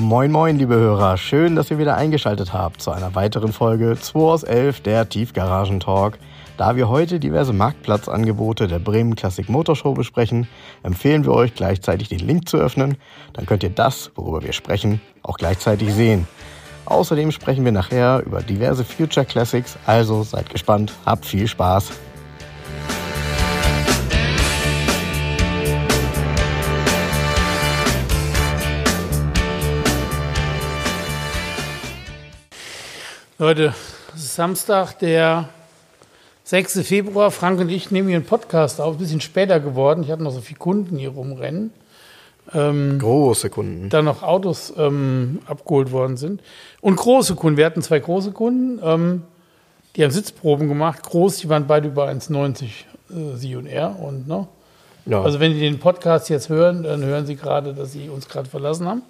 Moin moin, liebe Hörer, schön, dass ihr wieder eingeschaltet habt zu einer weiteren Folge 2 aus 11 der Tiefgaragen Talk. Da wir heute diverse Marktplatzangebote der Bremen Classic Motorshow besprechen, empfehlen wir euch gleichzeitig den Link zu öffnen. Dann könnt ihr das, worüber wir sprechen, auch gleichzeitig sehen. Außerdem sprechen wir nachher über diverse Future Classics, also seid gespannt, habt viel Spaß. Leute, es ist Samstag, der 6. Februar. Frank und ich nehmen hier einen Podcast auf, ein bisschen später geworden. Ich hatte noch so viele Kunden hier rumrennen. Ähm, große Kunden. Da noch Autos ähm, abgeholt worden sind. Und große Kunden. Wir hatten zwei große Kunden, ähm, die haben Sitzproben gemacht. Groß, die waren beide über 1,90 äh, Sie und er. Und, ne? ja. Also wenn die den Podcast jetzt hören, dann hören sie gerade, dass sie uns gerade verlassen haben.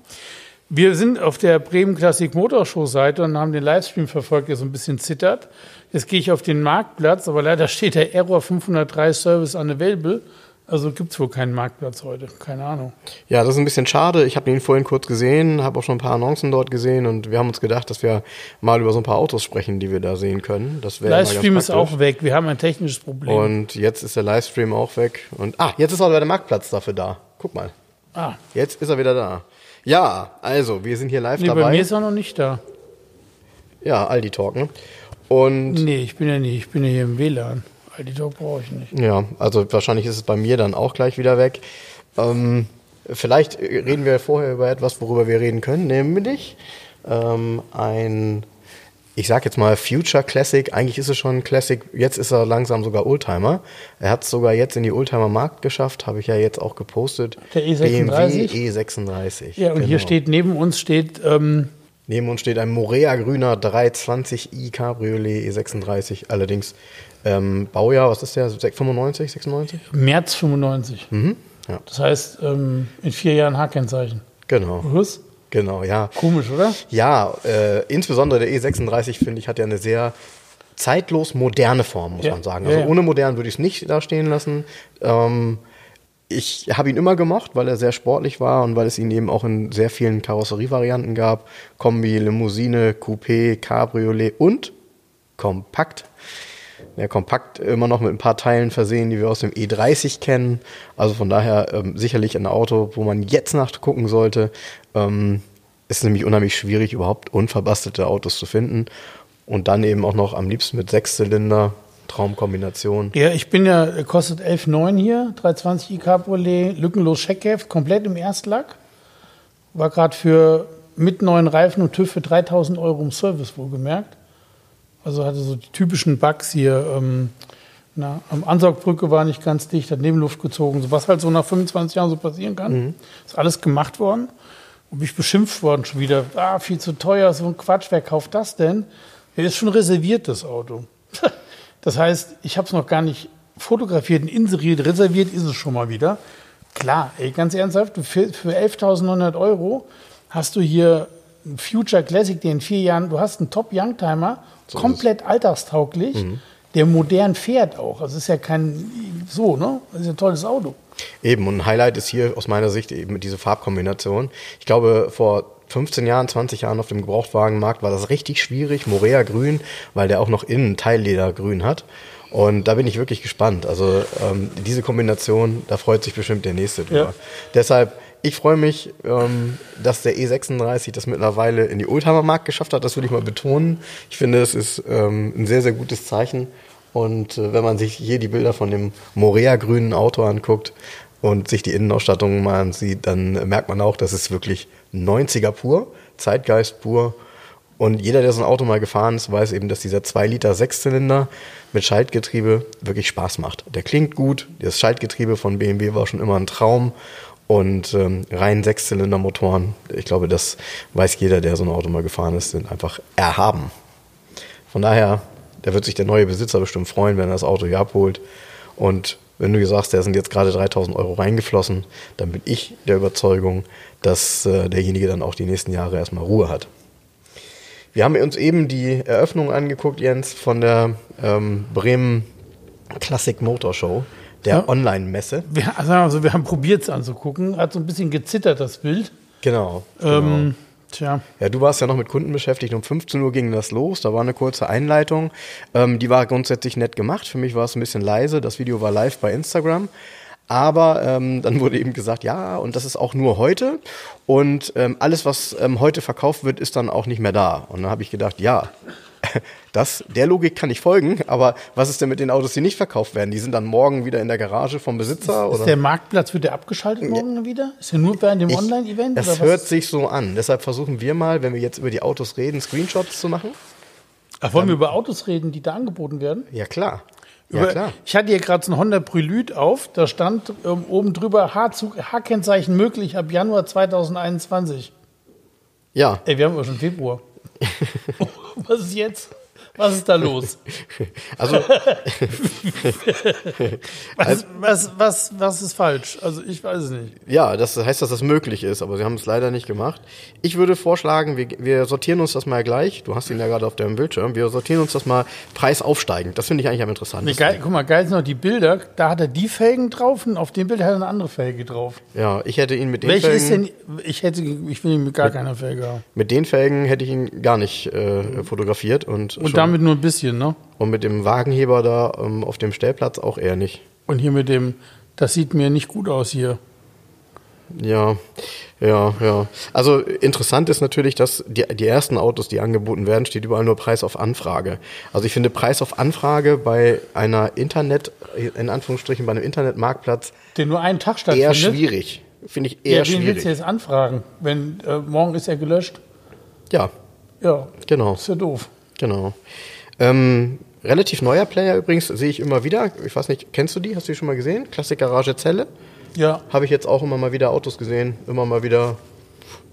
Wir sind auf der Bremen Classic Motorshow Seite und haben den Livestream verfolgt, der so ein bisschen zittert. Jetzt gehe ich auf den Marktplatz, aber leider steht der Error 503 Service unavailable. Also gibt es wohl keinen Marktplatz heute, keine Ahnung. Ja, das ist ein bisschen schade. Ich habe ihn vorhin kurz gesehen, habe auch schon ein paar Annoncen dort gesehen und wir haben uns gedacht, dass wir mal über so ein paar Autos sprechen, die wir da sehen können. Das Livestream ist auch weg. Wir haben ein technisches Problem. Und jetzt ist der Livestream auch weg. Und ah, jetzt ist auch der Marktplatz dafür da. Guck mal. Ah. Jetzt ist er wieder da. Ja, also, wir sind hier live nee, dabei. Bei mir ist er noch nicht da. Ja, Aldi Talk, ne? Und nee, ich bin ja nicht, ich bin ja hier im WLAN. Aldi Talk brauche ich nicht. Ja, also wahrscheinlich ist es bei mir dann auch gleich wieder weg. Ähm, vielleicht reden wir vorher über etwas, worüber wir reden können, nämlich ähm, ein ich sag jetzt mal Future Classic, eigentlich ist es schon Classic, jetzt ist er langsam sogar Oldtimer. Er hat es sogar jetzt in die Oldtimer-Markt geschafft, habe ich ja jetzt auch gepostet. Der E36? BMW E36. Ja, und genau. hier steht, neben uns steht... Ähm neben uns steht ein Morea grüner 320i Cabriolet E36, allerdings ähm, Baujahr, was ist der, 95, 96? März 95. Mhm, ja. Das heißt, ähm, in vier Jahren H-Kennzeichen. Genau. Was? Genau, ja. Komisch, oder? Ja, äh, insbesondere der E36, finde ich, hat ja eine sehr zeitlos moderne Form, muss ja. man sagen. Also ja, ja. ohne modern würde ich es nicht da stehen lassen. Ähm, ich habe ihn immer gemocht, weil er sehr sportlich war und weil es ihn eben auch in sehr vielen Karosserievarianten gab. Kombi, Limousine, Coupé, Cabriolet und kompakt ja, kompakt immer noch mit ein paar Teilen versehen, die wir aus dem E30 kennen. Also von daher ähm, sicherlich ein Auto, wo man jetzt nachgucken sollte. Ähm, ist nämlich unheimlich schwierig, überhaupt unverbastelte Autos zu finden. Und dann eben auch noch am liebsten mit Sechszylinder, Traumkombination. Ja, ich bin ja, kostet 11,9 hier, 320i Cabriolet, lückenlos Scheckheft, komplett im Erstlack. War gerade für mit neuen Reifen und TÜV für 3000 Euro im Service wohlgemerkt. Also hatte so die typischen Bugs hier. Ähm, na, am Ansaugbrücke war nicht ganz dicht, hat Nebenluft gezogen. So, was halt so nach 25 Jahren so passieren kann. Mhm. Ist alles gemacht worden. Und bin ich beschimpft worden schon wieder. Ah, viel zu teuer, so ein Quatsch, wer kauft das denn? Ja, ist schon reserviert, das Auto. Das heißt, ich habe es noch gar nicht fotografiert und inseriert. Reserviert ist es schon mal wieder. Klar, ey, ganz ernsthaft, für, für 11.900 Euro hast du hier ein Future Classic, der in vier Jahren, du hast einen Top Youngtimer so komplett alltagstauglich, mhm. der modern fährt auch. Also ist ja kein so, ne? Das ist ein tolles Auto. Eben, und ein Highlight ist hier aus meiner Sicht eben diese Farbkombination. Ich glaube, vor 15 Jahren, 20 Jahren auf dem Gebrauchtwagenmarkt war das richtig schwierig. Morea grün, weil der auch noch innen Teilleder grün hat. Und da bin ich wirklich gespannt. Also ähm, diese Kombination, da freut sich bestimmt der nächste drüber. Ja. Deshalb ich freue mich, ähm, dass der E36 das mittlerweile in die Oldtimer-Markt geschafft hat. Das will ich mal betonen. Ich finde, es ist ähm, ein sehr, sehr gutes Zeichen. Und äh, wenn man sich hier die Bilder von dem Morea-grünen Auto anguckt und sich die Innenausstattung mal ansieht, dann merkt man auch, dass es wirklich 90er pur, Zeitgeist pur. Und jeder, der so ein Auto mal gefahren ist, weiß eben, dass dieser 2 Liter Sechszylinder mit Schaltgetriebe wirklich Spaß macht. Der klingt gut. Das Schaltgetriebe von BMW war schon immer ein Traum. Und ähm, rein Sechszylindermotoren, ich glaube, das weiß jeder, der so ein Auto mal gefahren ist, sind einfach erhaben. Von daher, da wird sich der neue Besitzer bestimmt freuen, wenn er das Auto hier abholt. Und wenn du sagst, da sind jetzt gerade 3000 Euro reingeflossen, dann bin ich der Überzeugung, dass äh, derjenige dann auch die nächsten Jahre erstmal Ruhe hat. Wir haben uns eben die Eröffnung angeguckt, Jens, von der ähm, Bremen Classic Motor Show der ja. Online-Messe. Wir, also, also wir haben probiert es anzugucken, hat so ein bisschen gezittert, das Bild. Genau. Ähm, Tja. Ja, du warst ja noch mit Kunden beschäftigt. Um 15 Uhr ging das los. Da war eine kurze Einleitung. Ähm, die war grundsätzlich nett gemacht. Für mich war es ein bisschen leise. Das Video war live bei Instagram. Aber ähm, dann wurde eben gesagt, ja, und das ist auch nur heute. Und ähm, alles, was ähm, heute verkauft wird, ist dann auch nicht mehr da. Und dann habe ich gedacht, ja, das, der Logik kann ich folgen, aber was ist denn mit den Autos, die nicht verkauft werden? Die sind dann morgen wieder in der Garage vom Besitzer? Ist oder? der Marktplatz, wird der abgeschaltet morgen wieder? Ist der nur während dem Online-Event? Das hört was? sich so an. Deshalb versuchen wir mal, wenn wir jetzt über die Autos reden, Screenshots zu machen. Ach, wollen wir über Autos reden, die da angeboten werden? Ja, klar. Ja, Über- klar. Ich hatte hier gerade so ein Honda Prelude auf, da stand ähm, oben drüber H-Kennzeichen möglich ab Januar 2021. Ja, Ey, wir haben aber schon Februar. Was ist jetzt? Was ist da los? also Was, was, was, was ist falsch? Also ich weiß es nicht. ja, das heißt, dass das möglich ist, aber sie haben es leider nicht gemacht. Ich würde vorschlagen, wir, wir sortieren uns das mal gleich. Du hast ihn ja gerade auf deinem Bildschirm. Wir sortieren uns das mal preisaufsteigend. Das finde ich eigentlich am Nee, interessantesten. geil, guck mal, geil sind noch die Bilder. Da hat er die Felgen drauf und auf dem Bild hat er eine andere Felge drauf. Ja, ich hätte ihn mit den Welche Felgen, ist denn? Ich hätte, ich will ihn mit gar keiner Felge haben. mit den Felgen hätte ich ihn gar nicht äh, fotografiert und, Und schon- damit nur ein bisschen, ne? und mit dem Wagenheber da ähm, auf dem Stellplatz auch eher nicht. Und hier mit dem, das sieht mir nicht gut aus hier. Ja, ja, ja. Also interessant ist natürlich, dass die, die ersten Autos, die angeboten werden, steht überall nur Preis auf Anfrage. Also ich finde Preis auf Anfrage bei einer Internet, in Anführungsstrichen bei einem Internetmarktplatz Der nur einen Tag eher stattfindet. schwierig. Finde ich eher Ja, den willst schwierig. du jetzt anfragen. Wenn äh, morgen ist er gelöscht. Ja, Ja, genau, ist ja doof. Genau. Ähm, relativ neuer Player übrigens sehe ich immer wieder. Ich weiß nicht, kennst du die? Hast du die schon mal gesehen? Klassik Garage Zelle. Ja, Habe ich jetzt auch immer mal wieder Autos gesehen. Immer mal wieder,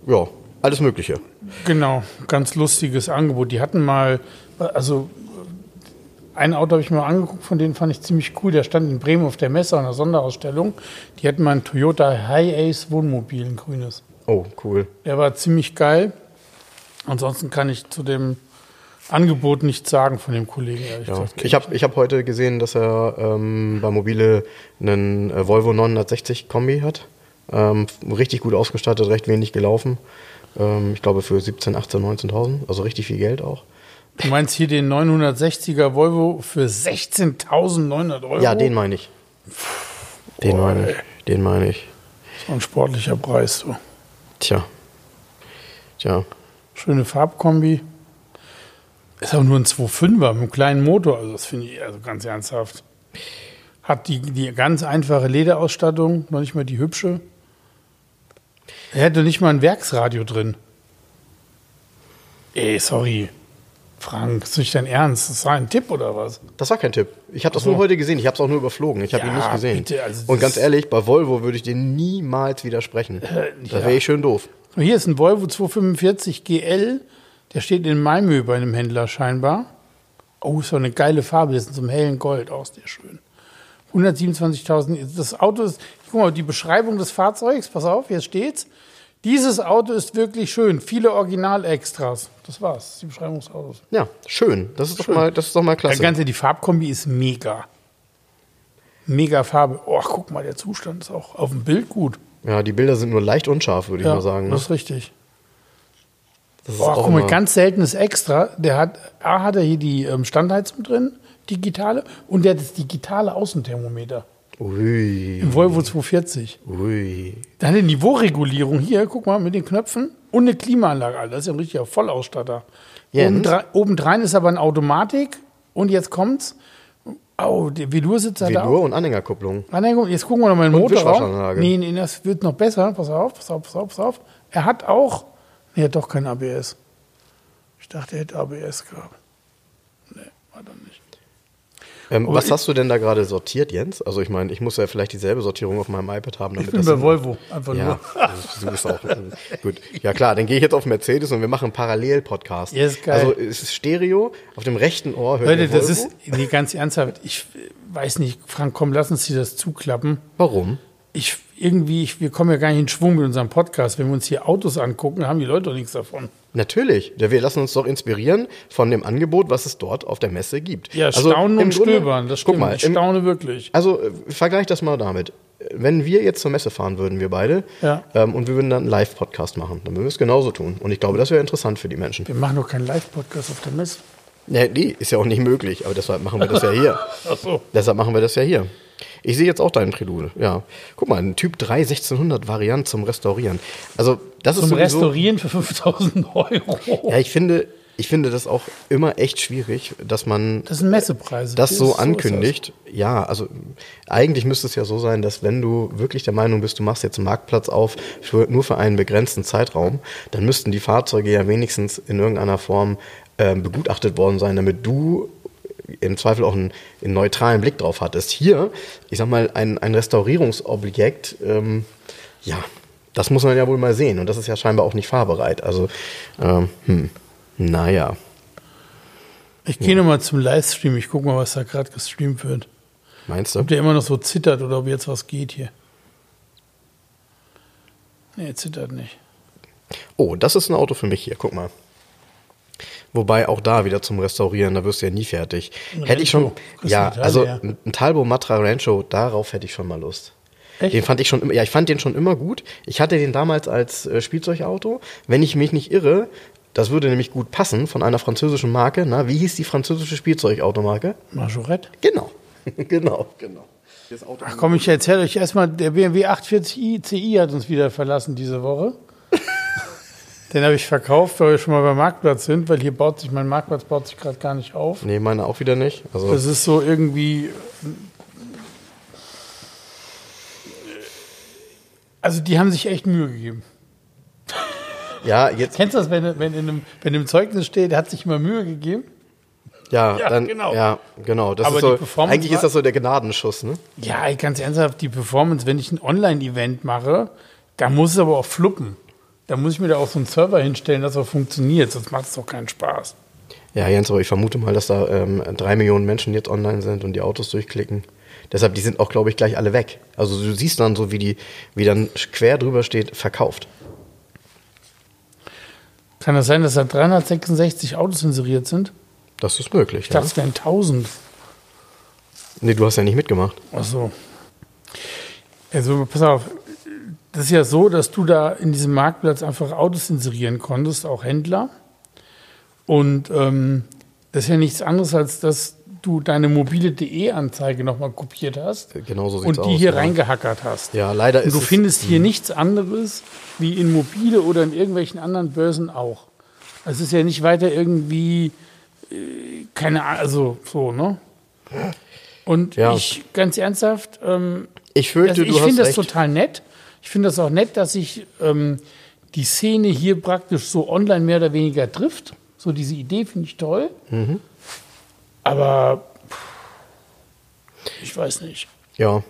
ja, alles Mögliche. genau. Ganz lustiges Angebot. Die hatten mal, also ein Auto habe ich mir mal angeguckt, von denen fand ich ziemlich cool. Der stand in Bremen auf der Messe an einer Sonderausstellung. Die hatten mal ein Toyota High Ace Wohnmobil, ein grünes. Oh, cool. Der war ziemlich geil. Ansonsten kann ich zu dem Angebot nichts sagen von dem Kollegen, ehrlich Ja. gesagt. Ich habe ich hab heute gesehen, dass er ähm, bei Mobile einen äh, Volvo 960 Kombi hat. Ähm, richtig gut ausgestattet, recht wenig gelaufen. Ähm, ich glaube für 17, 18, 19.000. Also richtig viel Geld auch. Du meinst hier den 960er Volvo für 16.900 Euro? Ja, den meine ich. Den meine ich. Den meine ich. So ein sportlicher Preis. So. Tja. Tja. Schöne Farbkombi. Ist auch nur ein 2.5er mit einem kleinen Motor. Also das finde ich also ganz ernsthaft. Hat die, die ganz einfache Lederausstattung, noch nicht mal die hübsche. Er hätte nicht mal ein Werksradio drin. Ey, sorry. Frank, ist nicht dein Ernst? Das war ein Tipp oder was? Das war kein Tipp. Ich habe das nur heute gesehen. Ich habe es auch nur überflogen. Ich habe Ja, ihn nicht gesehen. bitte, also Und ganz ehrlich, bei Volvo würde ich dir niemals widersprechen. das ja. wäre ich schön doof. Hier ist ein Volvo 245 GL. Der steht in Malmö bei einem Händler scheinbar. Oh, ist doch eine geile Farbe. Das ist in so einem hellen Gold. Auch sehr schön. 127.000. Das Auto ist, guck mal, die Beschreibung des Fahrzeugs. Pass auf, hier steht's. Dieses Auto ist wirklich schön. Viele Original-Extras. Das war's. Die Beschreibung des Autos. Ja, schön. Das ist doch mal, das ist doch mal Ja, klasse. ganz ehrlich, die Farbkombi ist mega. Mega Farbe. Oh, guck mal, der Zustand ist auch auf dem Bild gut. Ja, die Bilder sind nur leicht unscharf, würde ich mal sagen. Ne? das ist richtig. Das auch guck mal, ganz seltenes Extra. Der hat, A hat er hier die ähm, Standheizung drin, digitale, und der hat das digitale Außenthermometer. Ui, Im Volvo 240. ui. Dann eine Niveauregulierung hier, guck mal, mit den Knöpfen und eine Klimaanlage. Alter, das ist ja ein richtiger Vollausstatter. Jens? Obendrein, obendrein ist aber eine Automatik und jetzt kommt's. Oh, der hat er auch. Velour und Anhängerkupplung. Anhängung, jetzt gucken wir noch mal in den Motorraum. Nee, nee, das wird noch besser. Pass auf, pass auf, pass auf, pass auf. Er hat auch, nee, er hat doch kein ABS. Ich dachte, er hätte ABS gehabt. Nee, hat er nicht. Ähm, was hast du denn da gerade sortiert, Jens? Also ich meine, ich muss ja vielleicht dieselbe Sortierung auf meinem iPad haben. Damit Ich bin das bei Volvo, einfach Ja, nur. also du bist auch gut. Ja klar, dann gehe ich jetzt auf Mercedes und wir machen einen Parallel-Podcast. Geil. Also es ist Stereo. Auf dem rechten Ohr hört Leute, das Volvo. ist, nee, ganz ernsthaft, ich äh, weiß nicht, Frank, komm, lass uns hier das zuklappen. Warum? Ich, irgendwie, ich, wir kommen ja gar nicht in Schwung mit unserem Podcast. Wenn wir uns hier Autos angucken, haben die Leute doch nichts davon. Natürlich. Wir lassen uns doch inspirieren von dem Angebot, was es dort auf der Messe gibt. Ja, Also staunen im und Grunde- stöbern, das Guck stimmt. mal, ich im, staune wirklich. also äh, vergleich das mal damit. wenn wir jetzt zur Messe fahren würden, wir beide, Ja. ähm, und wir würden dann einen Live-Podcast machen, dann würden wir es genauso tun. Und ich glaube, das wäre interessant für die Menschen. Wir machen doch keinen Live-Podcast auf der Messe. Nee, nee, ist ja auch nicht möglich, aber deshalb machen wir das ja hier. Ach so. Deshalb machen wir das ja hier. Ich sehe jetzt auch deinen Prelude. Ja. Guck mal, ein Typ 3 1600 Variant zum Restaurieren. Also, das ist Zum sowieso, Restaurieren für 5000 Euro. Ja, ich finde, ich finde das auch immer echt schwierig, dass man Das sind Messepreise. das so ist- ankündigt. Ja, also eigentlich müsste es ja so sein, dass wenn du wirklich der Meinung bist, du machst jetzt einen Marktplatz auf für, nur für einen begrenzten Zeitraum, dann müssten die Fahrzeuge ja wenigstens in irgendeiner Form ähm, begutachtet worden sein, damit du im Zweifel auch einen, einen neutralen Blick drauf hattest. Hier, ich sag mal, ein, ein Restaurierungsobjekt, ähm, ja, das muss man ja wohl mal sehen. Und das ist ja scheinbar auch nicht fahrbereit. Also, ähm, hm, naja. Ich gehe nochmal zum Livestream. Ich gucke mal, was da gerade gestreamt wird. Meinst du? Ob der immer noch so zittert oder ob jetzt was geht hier. Nee, zittert nicht. Oh, das ist ein Auto für mich hier, guck mal. Wobei auch da wieder zum Restaurieren, da wirst du ja nie fertig. Ein hätte ich schon, ja, also ein Talbot Matra Rancho, darauf hätte ich schon mal Lust. Echt? Den fand ich schon immer, ja, ich fand den schon immer gut. Ich hatte den damals als äh, Spielzeugauto. Wenn ich mich nicht irre, das würde nämlich gut passen von einer französischen Marke. Na, wie hieß die französische Spielzeugautomarke? Majorette. Genau. genau, genau. Das Auto Ach komm, ich erzähle euch erstmal, der BMW 840i CI hat uns wieder verlassen diese Woche. Den habe ich verkauft, weil wir schon mal beim Marktplatz sind, weil hier baut sich, mein Marktplatz baut sich gerade gar nicht auf. Nee, meine auch wieder nicht. Also, Das ist so irgendwie. Also die haben sich echt Mühe gegeben. ja, jetzt, Kennst du das, wenn, wenn, in einem, wenn im Zeugnis steht, hat sich immer Mühe gegeben? ja, Ja, dann, genau. ja, genau. Das Aber ist die so, Performance eigentlich ist das so der Gnadenschuss, ne? Ja, ganz ernsthaft, die Performance, wenn ich ein Online-Event mache, da muss es aber auch fluppen. Da muss ich mir da auch so einen Server hinstellen, dass er funktioniert, sonst macht es doch keinen Spaß. Ja, Jens, aber ich vermute mal, dass da ähm, drei Millionen Menschen jetzt online sind und die Autos durchklicken. Deshalb, die sind auch, glaube ich, gleich alle weg. Also du siehst dann so, wie die, wie dann quer drüber steht, verkauft. Kann das sein, dass da 366 Autos inseriert sind? Das ist möglich. Ich Ja. dachte, es wären 1000. Nee, du hast ja nicht mitgemacht. Ach so. Also, pass auf. Das ist ja so, dass du da in diesem Marktplatz einfach Autos inserieren konntest, auch Händler. Und ähm, das ist ja nichts anderes, als dass du deine mobile DE-Anzeige nochmal kopiert hast Genau so und die aus, hier ja. reingehackert hast. Ja, leider Und ist du es, findest hier nichts anderes wie in mobile oder in irgendwelchen anderen Börsen auch. Es ist ja nicht weiter irgendwie, äh, keine Ahnung, also so, ne? Und Ja. ich, ganz ernsthaft, ähm, ich fürchte, also ich finde das recht. total nett. Ich finde das auch nett, dass sich ähm, die Szene hier praktisch so online mehr oder weniger trifft. So diese Idee finde ich toll. Mhm. Aber pff, ich weiß nicht. Ja.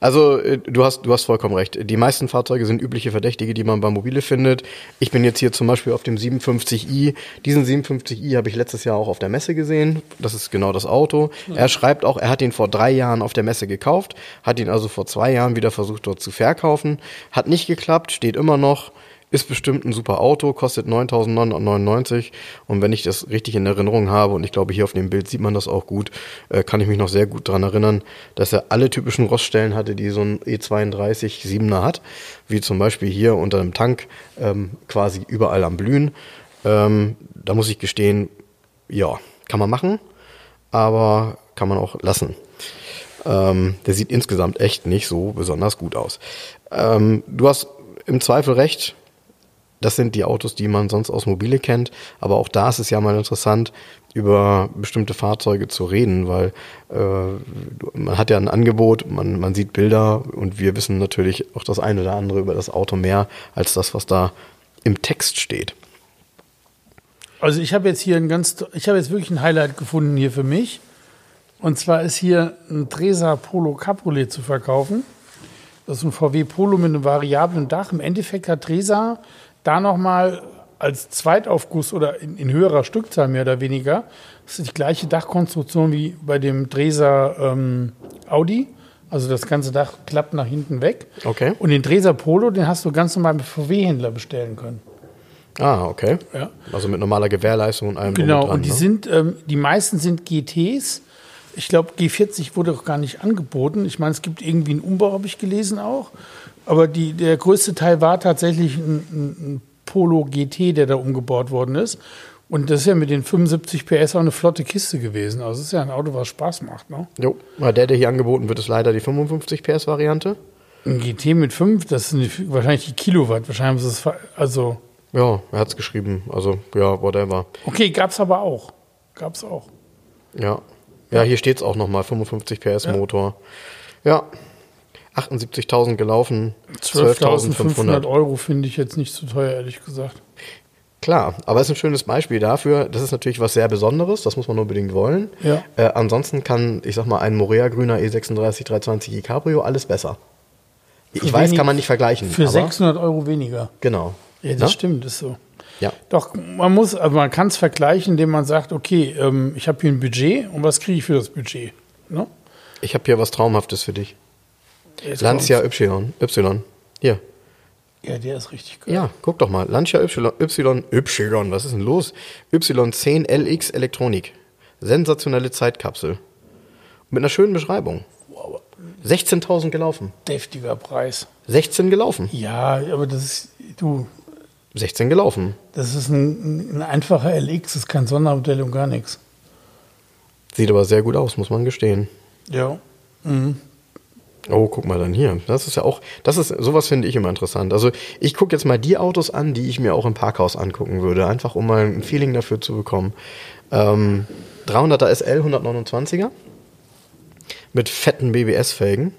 Also äh, du hast, du hast vollkommen recht. Die meisten Fahrzeuge sind übliche Verdächtige, die man bei Mobile findet. Ich bin jetzt hier zum Beispiel auf dem 57i. Diesen 57i habe ich letztes Jahr auch auf der Messe gesehen. Das ist genau das Auto. Er schreibt auch, er hat ihn vor drei Jahren auf der Messe gekauft, hat ihn also vor zwei Jahren wieder versucht dort zu verkaufen. Hat nicht geklappt, steht immer noch. Ist bestimmt ein super Auto, kostet 9.999 und wenn ich das richtig in Erinnerung habe und ich glaube hier auf dem Bild sieht man das auch gut, äh, kann ich mich noch sehr gut dran erinnern, dass er alle typischen Roststellen hatte, die so ein E32 7er hat, wie zum Beispiel hier unter dem Tank ähm, quasi überall am Blühen. Ähm, da muss ich gestehen, ja, kann man machen, aber kann man auch lassen. Ähm, der sieht insgesamt echt nicht so besonders gut aus. Ähm, du hast im Zweifel recht. Das sind die Autos, die man sonst aus Mobile kennt. Aber auch da ist es ja mal interessant, über bestimmte Fahrzeuge zu reden, weil äh, man hat ja ein Angebot, man, man sieht Bilder und wir wissen natürlich auch das eine oder andere über das Auto mehr als das, was da im Text steht. Also ich habe jetzt hier ein ganz, ich habe jetzt wirklich ein Highlight gefunden hier für mich. Und zwar ist hier ein Tresa Polo Cabriolet zu verkaufen. Das ist ein VW Polo mit einem variablen Dach. Im Endeffekt hat Tresa da nochmal als Zweitaufguss oder in, in höherer Stückzahl mehr oder weniger, das ist die gleiche Dachkonstruktion wie bei dem Tresa ähm, Audi. Also das ganze Dach klappt nach hinten weg. Okay. Und den Tresa Polo, den hast du ganz normal mit VW-Händler bestellen können. Ah, okay. Ja. Also mit normaler Gewährleistung und allem Genau, und dran. und die ne? sind, ähm, die meisten sind GTs. Ich glaube, G40 wurde auch gar nicht angeboten. Ich meine, es gibt irgendwie einen Umbau, habe ich gelesen auch. Aber die, der größte Teil war tatsächlich ein, ein, Polo GT, der da umgebaut worden ist. Und das ist ja mit den 75 PS auch eine flotte Kiste gewesen. Also es ist ja ein Auto, was Spaß macht. Ne? Jo, der, der hier angeboten wird, ist leider die 55 PS-Variante. Ein GT mit 5, das sind wahrscheinlich die Kilowatt. Wahrscheinlich ist es also. Ja, er hat es geschrieben. Also, ja, whatever. Okay, gab es aber auch. Gab es auch. Ja. Ja, hier steht es auch nochmal: 55 PS ja. Motor. Ja. 78.000 gelaufen. 12.500 Euro finde ich jetzt nicht zu teuer, ehrlich gesagt. Klar, aber es ist ein schönes Beispiel dafür. Das ist natürlich was sehr Besonderes, das muss man unbedingt wollen. Ja. Äh, ansonsten kann, ich sag mal, ein Morea grüner E36 320 e Cabrio alles besser. Für ich weiß, kann man nicht vergleichen. Für 600 Euro weniger. Genau. Ja, das Na? stimmt, ist so. Ja. Doch, man muss, also man kann es vergleichen, indem man sagt, okay, ähm, ich habe hier ein Budget und was kriege ich für das Budget? Ne? Ich habe hier was Traumhaftes für dich. Lancia Y. Y. Hier. Ja, der ist richtig gut. Ja, guck doch mal. Lancia Y, Y, Y, was ist denn los? Y10LX Elektronik. Sensationelle Zeitkapsel. Mit einer schönen Beschreibung. 16.000 gelaufen. Deftiger Preis. 16 gelaufen. Ja, aber das ist, du. 16 gelaufen. Das ist ein, ein einfacher LX, das ist kein Sondermodell und gar nichts. Sieht aber sehr gut aus, muss man gestehen. Ja. Mhm. Oh, guck mal dann hier. Das ist ja auch, das ist, sowas finde ich immer interessant. Also ich gucke jetzt mal die Autos an, die ich mir auch im Parkhaus angucken würde, einfach um mal ein Feeling dafür zu bekommen. Ähm, 300er SL 129er mit fetten BBS-Felgen,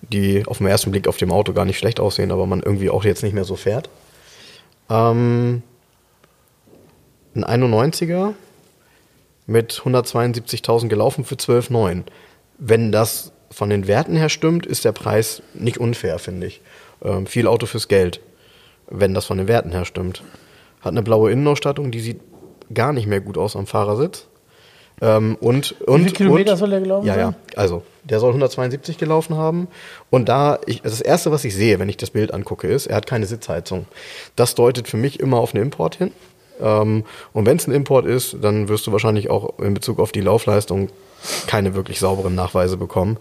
die auf den ersten Blick auf dem Auto gar nicht schlecht aussehen, aber man irgendwie auch jetzt nicht mehr so fährt. Ähm, ein 91er mit 172.000 gelaufen für 12,9. Wenn das von den Werten her stimmt, ist der Preis nicht unfair, finde ich. Ähm, viel Auto fürs Geld, wenn das von den Werten her stimmt. Hat eine blaue Innenausstattung, die sieht gar nicht mehr gut aus am Fahrersitz. Ähm, und, und, Wie viele Kilometer und, soll der gelaufen ja, sein? Ja, also der soll 172 gelaufen haben. Und da, ich, das erste, was ich sehe, wenn ich das Bild angucke, ist, er hat keine Sitzheizung. Das deutet für mich immer auf einen Import hin. Ähm, und wenn es ein Import ist, dann wirst du wahrscheinlich auch in Bezug auf die Laufleistung keine wirklich sauberen Nachweise bekommen.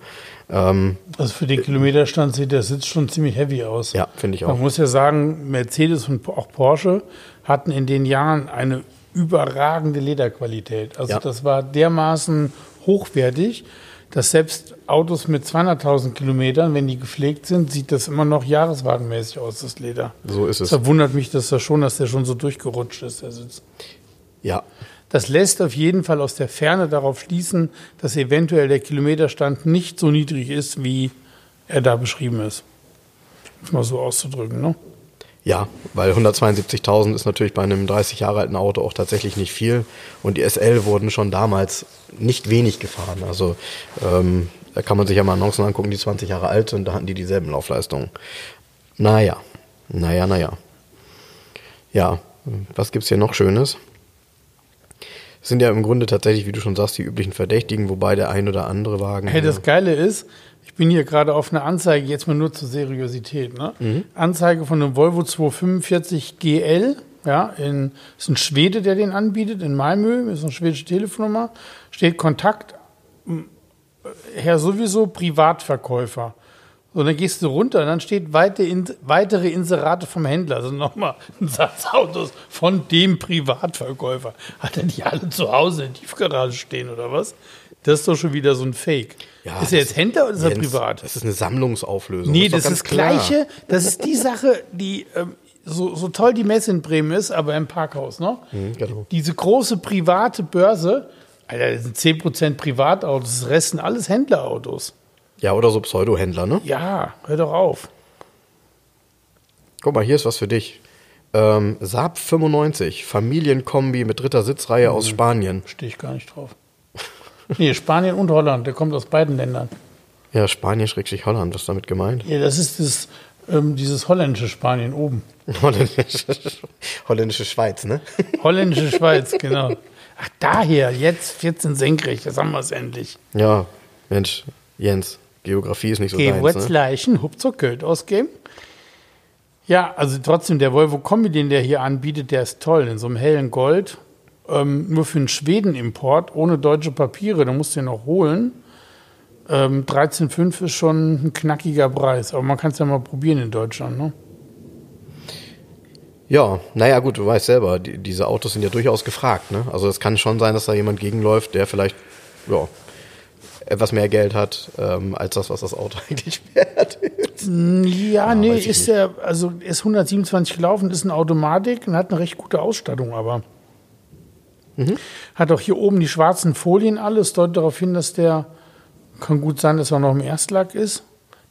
Ähm, also für den Kilometerstand sieht der Sitz schon ziemlich heavy aus. Ja, finde ich auch. Man muss ja sagen, Mercedes und auch Porsche hatten in den Jahren eine überragende Lederqualität. Also ja. das war dermaßen hochwertig, dass selbst Autos mit 200.000 Kilometern, wenn die gepflegt sind, sieht das immer noch jahreswagenmäßig aus, das Leder. So ist es. Da wundert mich das da schon, dass der schon so durchgerutscht ist, der Sitz. Ja, das lässt auf jeden Fall aus der Ferne darauf schließen, dass eventuell der Kilometerstand nicht so niedrig ist, wie er da beschrieben ist. Um mal so auszudrücken, ne? Ja, weil 172.000 ist natürlich bei einem 30 Jahre alten Auto auch tatsächlich nicht viel. Und die SL wurden schon damals nicht wenig gefahren. Also ähm, da kann man sich ja mal Annoncen angucken, die 20 Jahre alt sind, da hatten die dieselben Laufleistungen. Naja, naja, naja. Ja, was gibt's hier noch Schönes? Sind ja im Grunde tatsächlich, wie du schon sagst, die üblichen Verdächtigen, wobei der ein oder andere Wagen. Hey, das Geile ist, ich bin hier gerade auf einer Anzeige, jetzt mal nur zur Seriosität. Ne? Mhm. Anzeige von einem Volvo 245 GL. Ja, in, ist ein Schwede, der den anbietet, in Malmö, ist eine schwedische Telefonnummer. Steht Kontakt, Herr sowieso Privatverkäufer. So, dann gehst du runter und dann steht weitere Inserate vom Händler. Also nochmal ein Satz Autos von dem Privatverkäufer. Hat er nicht alle zu Hause in der Tiefgarage stehen oder was? Das ist doch schon wieder so ein Fake. Ja, ist er jetzt Händler oder ist er privat? Das ist eine Sammlungsauflösung. Nee, das, das ist das Gleiche. Das ist die Sache, die ähm, so, so toll die Messe in Bremen ist, aber im Parkhaus, ne? Mhm, genau. Diese große private Börse, Alter, das sind 10% Privatautos, das Rest sind alles Händlerautos. Ja, oder so Pseudo-Händler, ne? Ja, hör doch auf. Guck mal, hier ist was für dich. Ähm, Saab 95, Familienkombi mit dritter Sitzreihe mhm. aus Spanien. Stehe ich gar nicht drauf. nee, Spanien und Holland, der kommt aus beiden Ländern. Ja, Spanien schrägstrich Holland, was ist damit gemeint? Ja, das ist das, ähm, dieses holländische Spanien oben. Holländische, holländische Schweiz, ne? holländische Schweiz, genau. Ach, daher, jetzt 14 senkrecht, das haben wir es endlich. Ja, Mensch, Jens, Geografie ist nicht so Geh deins, ne? Leichen, Hupzer Geld ausgeben. Ja, also trotzdem, der Volvo Kombi, den der hier anbietet, der ist toll. In so einem hellen Gold. ähm, nur für einen Schweden-Import ohne deutsche Papiere, da musst du den noch holen. Ähm, 13,5 ist schon ein knackiger Preis, aber man kann es ja mal probieren in Deutschland. Ne? Ja, naja, gut, du weißt selber, die, diese Autos sind ja durchaus gefragt. Ne? Also es kann schon sein, dass da jemand gegenläuft, der vielleicht ja, etwas mehr Geld hat, ähm, als das, was das Auto eigentlich wert ist. Ja, ja nee, ist der, also ist 127 gelaufen, ist eine Automatik und hat eine recht gute Ausstattung, aber mhm. hat auch hier oben die schwarzen Folien alles, deutet darauf hin, dass der, kann gut sein, dass er noch im Erstlack ist.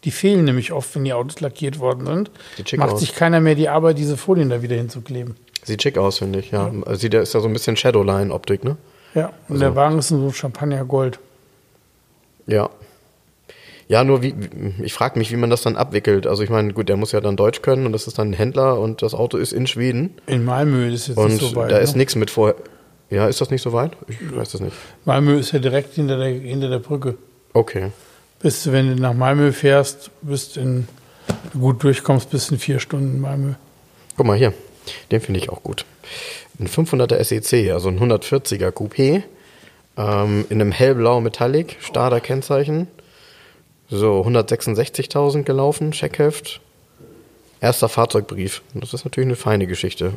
Die fehlen nämlich oft, wenn die Autos lackiert worden sind. Macht aus. sich keiner mehr die Arbeit, diese Folien da wieder hinzukleben. Sieht schick aus, finde ich, ja. ja. Sieht, ist ja so ein bisschen Shadowline-Optik, ne? Ja, und also. der Wagen ist so Champagner-Gold. Ja. Ja, nur wie, ich frage mich, wie man das dann abwickelt. Also ich meine, gut, der muss ja dann Deutsch können und das ist dann ein Händler und das Auto ist in Schweden. In Malmö ist jetzt und nicht so weit. Da ne? ist nichts mit vorher. Ja, ist das nicht so weit? Ich weiß das nicht. Malmö ist ja direkt hinter der, hinter der Brücke. Okay. Bist du, wenn du nach Malmö fährst, bist in, gut durchkommst, bis in vier Stunden Malmö. Guck mal hier, den finde ich auch gut. Ein 500er SEC, also ein 140er Coupé, ähm, in einem hellblau Metallic, Stader Kennzeichen. So, 166.000 gelaufen, Checkheft. Erster Fahrzeugbrief. Das ist natürlich eine feine Geschichte.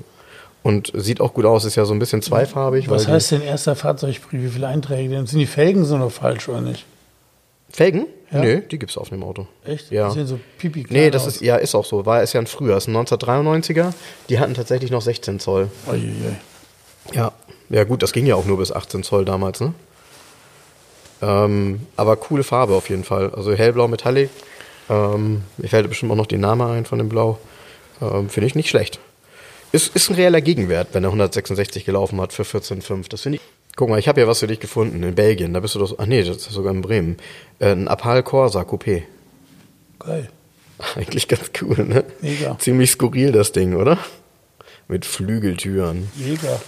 Und sieht auch gut aus, ist ja so ein bisschen zweifarbig. Was heißt denn erster Fahrzeugbrief? Wie viele Einträge? Denn sind die Felgen so noch falsch oder nicht? Felgen? Ja. Nö, die gibt es auf dem Auto. Echt? Ja. Die sehen so pipi Nee, das aus. ist, ja, ist auch so. War es ja ein früher. Ist ein 1993er. Die hatten tatsächlich noch 16 Zoll. Uiuiui. Ja. Ja, gut, das ging ja auch nur bis 18 Zoll damals, ne? Ähm, aber coole Farbe auf jeden Fall. Also hellblau Metallic. Ähm, mir fällt bestimmt auch noch die Name ein von dem Blau. Ähm, Finde ich nicht schlecht. Ist, ist ein reeller Gegenwert, wenn er 166 gelaufen hat für 14,5. Das finde ich Guck mal, ich habe ja was für dich gefunden in Belgien. Da bist du doch. Ach nee, das ist sogar in Bremen. Äh, ein Apal Corsa Coupé. Geil. Eigentlich ganz cool, ne? Mega. Ziemlich skurril das Ding, oder? Mit Flügeltüren. Mega.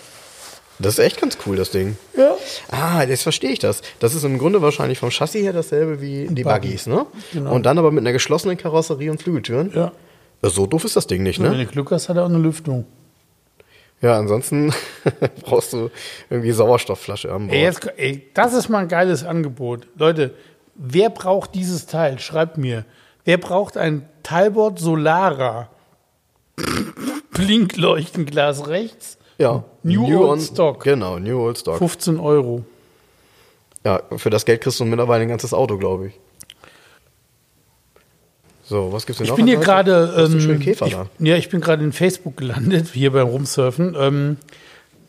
Das ist echt ganz cool, das Ding. Ja. Ah, jetzt verstehe ich das. Das ist im Grunde wahrscheinlich vom Chassis her dasselbe wie die Buggy. Buggies, ne? Genau. Und dann aber mit einer geschlossenen Karosserie und Flügeltüren. Ja. So doof ist das Ding nicht, Wenn ne? du Glück hast, hat er auch eine Lüftung. Ja, ansonsten brauchst du irgendwie Sauerstoffflasche am Bord. Ey, jetzt, ey, das ist mal ein geiles Angebot. Leute, wer braucht dieses Teil? Schreibt mir. Wer braucht ein Talbot Solara? Blinkleuchtenglas rechts. Ja. New, New Old on- Stock. Genau, New Old Stock. 15 Euro. Ja, für das Geld kriegst du mittlerweile ein ganzes Auto, glaube ich. So, was gibt's denn Ich noch? bin hier einen Ähm, ich, da. ja, ich bin gerade in Facebook gelandet, hier beim Rumsurfen. Ähm,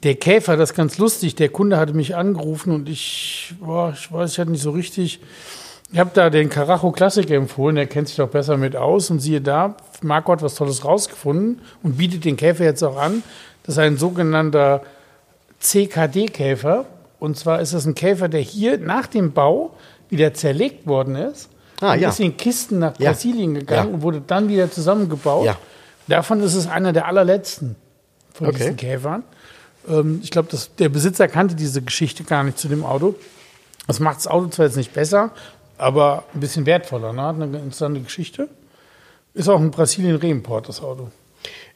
der Käfer, das ist ganz lustig. Der Kunde hatte mich angerufen und ich, boah, ich weiß, ich hatte nicht so richtig. Ich habe da den Carajo Classic empfohlen, der kennt sich doch besser mit aus. Und siehe da, Marco hat was Tolles rausgefunden und bietet den Käfer jetzt auch an. Das ist ein sogenannter CKD-Käfer. Und zwar ist das ein Käfer, der hier nach dem Bau wieder zerlegt worden ist. Ah, ja. ist in Kisten nach Ja. Brasilien gegangen Ja. und wurde dann wieder zusammengebaut. Ja. Davon ist es einer der allerletzten von Okay. diesen Käfern. Ähm, ich glaube, der Besitzer kannte diese Geschichte gar nicht zu dem Auto. Das macht das Auto zwar jetzt nicht besser, aber ein bisschen wertvoller. Ne? Hat eine interessante Geschichte. Ist auch ein Brasilien-Reimport, das Auto.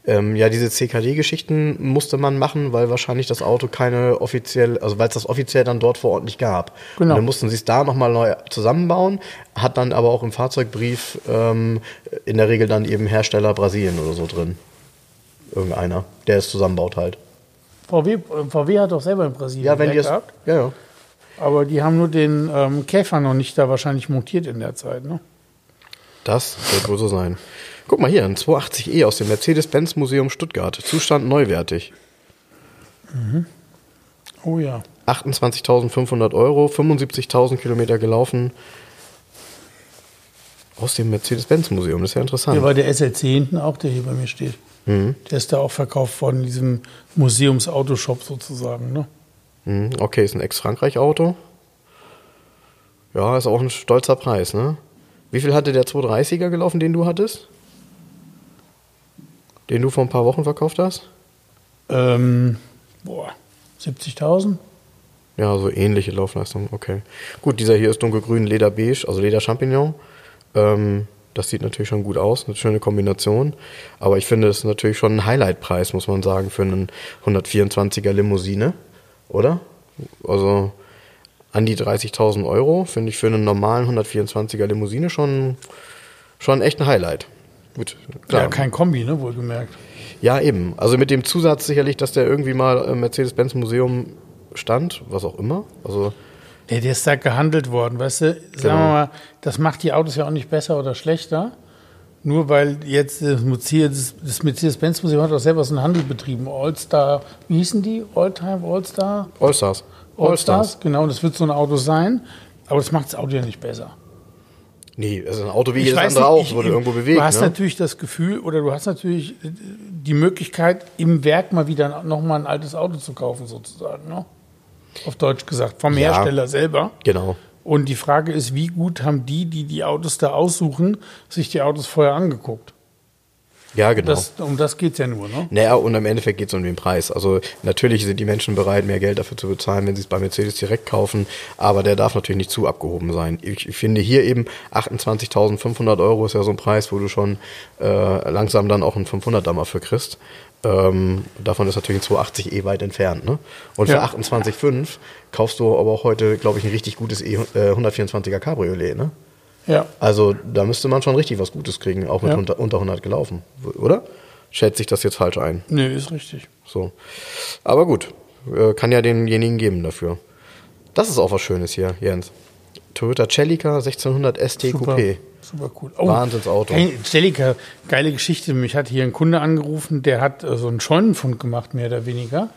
Ähm, ja, diese CKD-Geschichten musste man machen, weil wahrscheinlich das Auto keine offiziell, also weil es das offiziell dann dort vor Ort nicht gab. Genau. Und dann mussten sie es da nochmal neu zusammenbauen, hat dann aber auch im Fahrzeugbrief ähm, in der Regel dann eben Hersteller Brasilien oder so drin. Irgendeiner, der es zusammenbaut halt. VW, äh, VW hat doch selber in Brasilien Ja, wenn die es. gehabt, Ja, ja. aber die haben nur den ähm, Käfer noch nicht da wahrscheinlich montiert in der Zeit. Ne? Das wird wohl so sein. Guck mal hier, ein 280e aus dem Mercedes-Benz Museum Stuttgart. Zustand neuwertig. Oh ja. 28.500 Euro, 75.000 Kilometer gelaufen. Aus dem Mercedes-Benz-Museum, das ist ja interessant. Hier war der SLC hinten auch, der hier bei mir steht. Mhm. Der ist da auch verkauft worden in diesem Museumsautoshop sozusagen. Ne? Mhm, Okay, ist ein Ex-Frankreich-Auto. Ja, ist auch ein stolzer Preis, ne? Wie viel hatte der 230er gelaufen, den du hattest? Den du vor ein paar Wochen verkauft hast? Ähm, boah, 70.000? Ja, so ähnliche Laufleistung, okay. Gut, dieser hier ist dunkelgrün, Lederbeige, also Leder-Champignon. Ähm, das sieht natürlich schon gut aus, eine schöne Kombination. Aber ich finde, es ist natürlich schon ein Highlight-Preis, muss man sagen, für einen 124er Limousine. oder? Also an die 30.000 Euro finde ich für einen normalen 124er Limousine schon, schon echt ein Highlight. Gut, klar. Ja, kein Kombi, ne, wohlgemerkt. Ja, eben. Also mit dem Zusatz sicherlich, dass der irgendwie mal im Mercedes-Benz Museum stand, was auch immer. Also Der, der ist da gehandelt worden, weißt du? Sagen Genau. wir mal, das macht die Autos ja auch nicht besser oder schlechter. Nur weil jetzt das Mercedes-Benz-Museum hat auch selber so einen Handel betrieben. All-Star, wie hießen die? All-Time, All-Star? Allstars. All-Stars, genau, das wird so ein Auto sein. Aber das macht das Auto ja nicht besser. Nee, ist ein Auto wie jedes andere nicht, auch, ich- wurde irgendwo bewegt. Du hast ne? natürlich das Gefühl oder du hast natürlich äh, die Möglichkeit, im Werk mal wieder nochmal ein altes Auto zu kaufen, sozusagen. Ne? Auf Deutsch gesagt, vom Ja. Hersteller selber. Genau. Und die Frage ist, wie gut haben die, die die Autos da aussuchen, sich die Autos vorher angeguckt? Ja, genau. Das, um das geht es ja nur. Ne? Naja, und im Endeffekt geht es um den Preis. Also natürlich sind die Menschen bereit, mehr Geld dafür zu bezahlen, wenn sie es bei Mercedes direkt kaufen, aber der darf natürlich nicht zu abgehoben sein. Ich, finde hier eben 28.500 Euro ist ja so ein Preis, wo du schon äh, langsam dann auch einen 500er mal für kriegst. Ähm, davon ist natürlich ein 280 eh weit entfernt. Ne? Und für Ja. 28,5 kaufst du aber auch heute, glaube ich, ein richtig gutes e, äh, 124er Cabriolet. Ne? Ja. Also da müsste man schon richtig was Gutes kriegen, auch mit Ja. unter, unter 100 gelaufen, oder? Schätze ich das jetzt falsch ein? Nee, ist richtig. So. Aber gut, äh, kann ja denjenigen geben dafür. Das ist auch was Schönes hier, Jens. Toyota Celica 1600 ST Super, Coupé. super cool. Wahnsinnsauto. Geil, Jellica, geile Geschichte. Mich hat hier ein Kunde angerufen, der hat äh, so einen Scheunenfund gemacht, mehr oder weniger.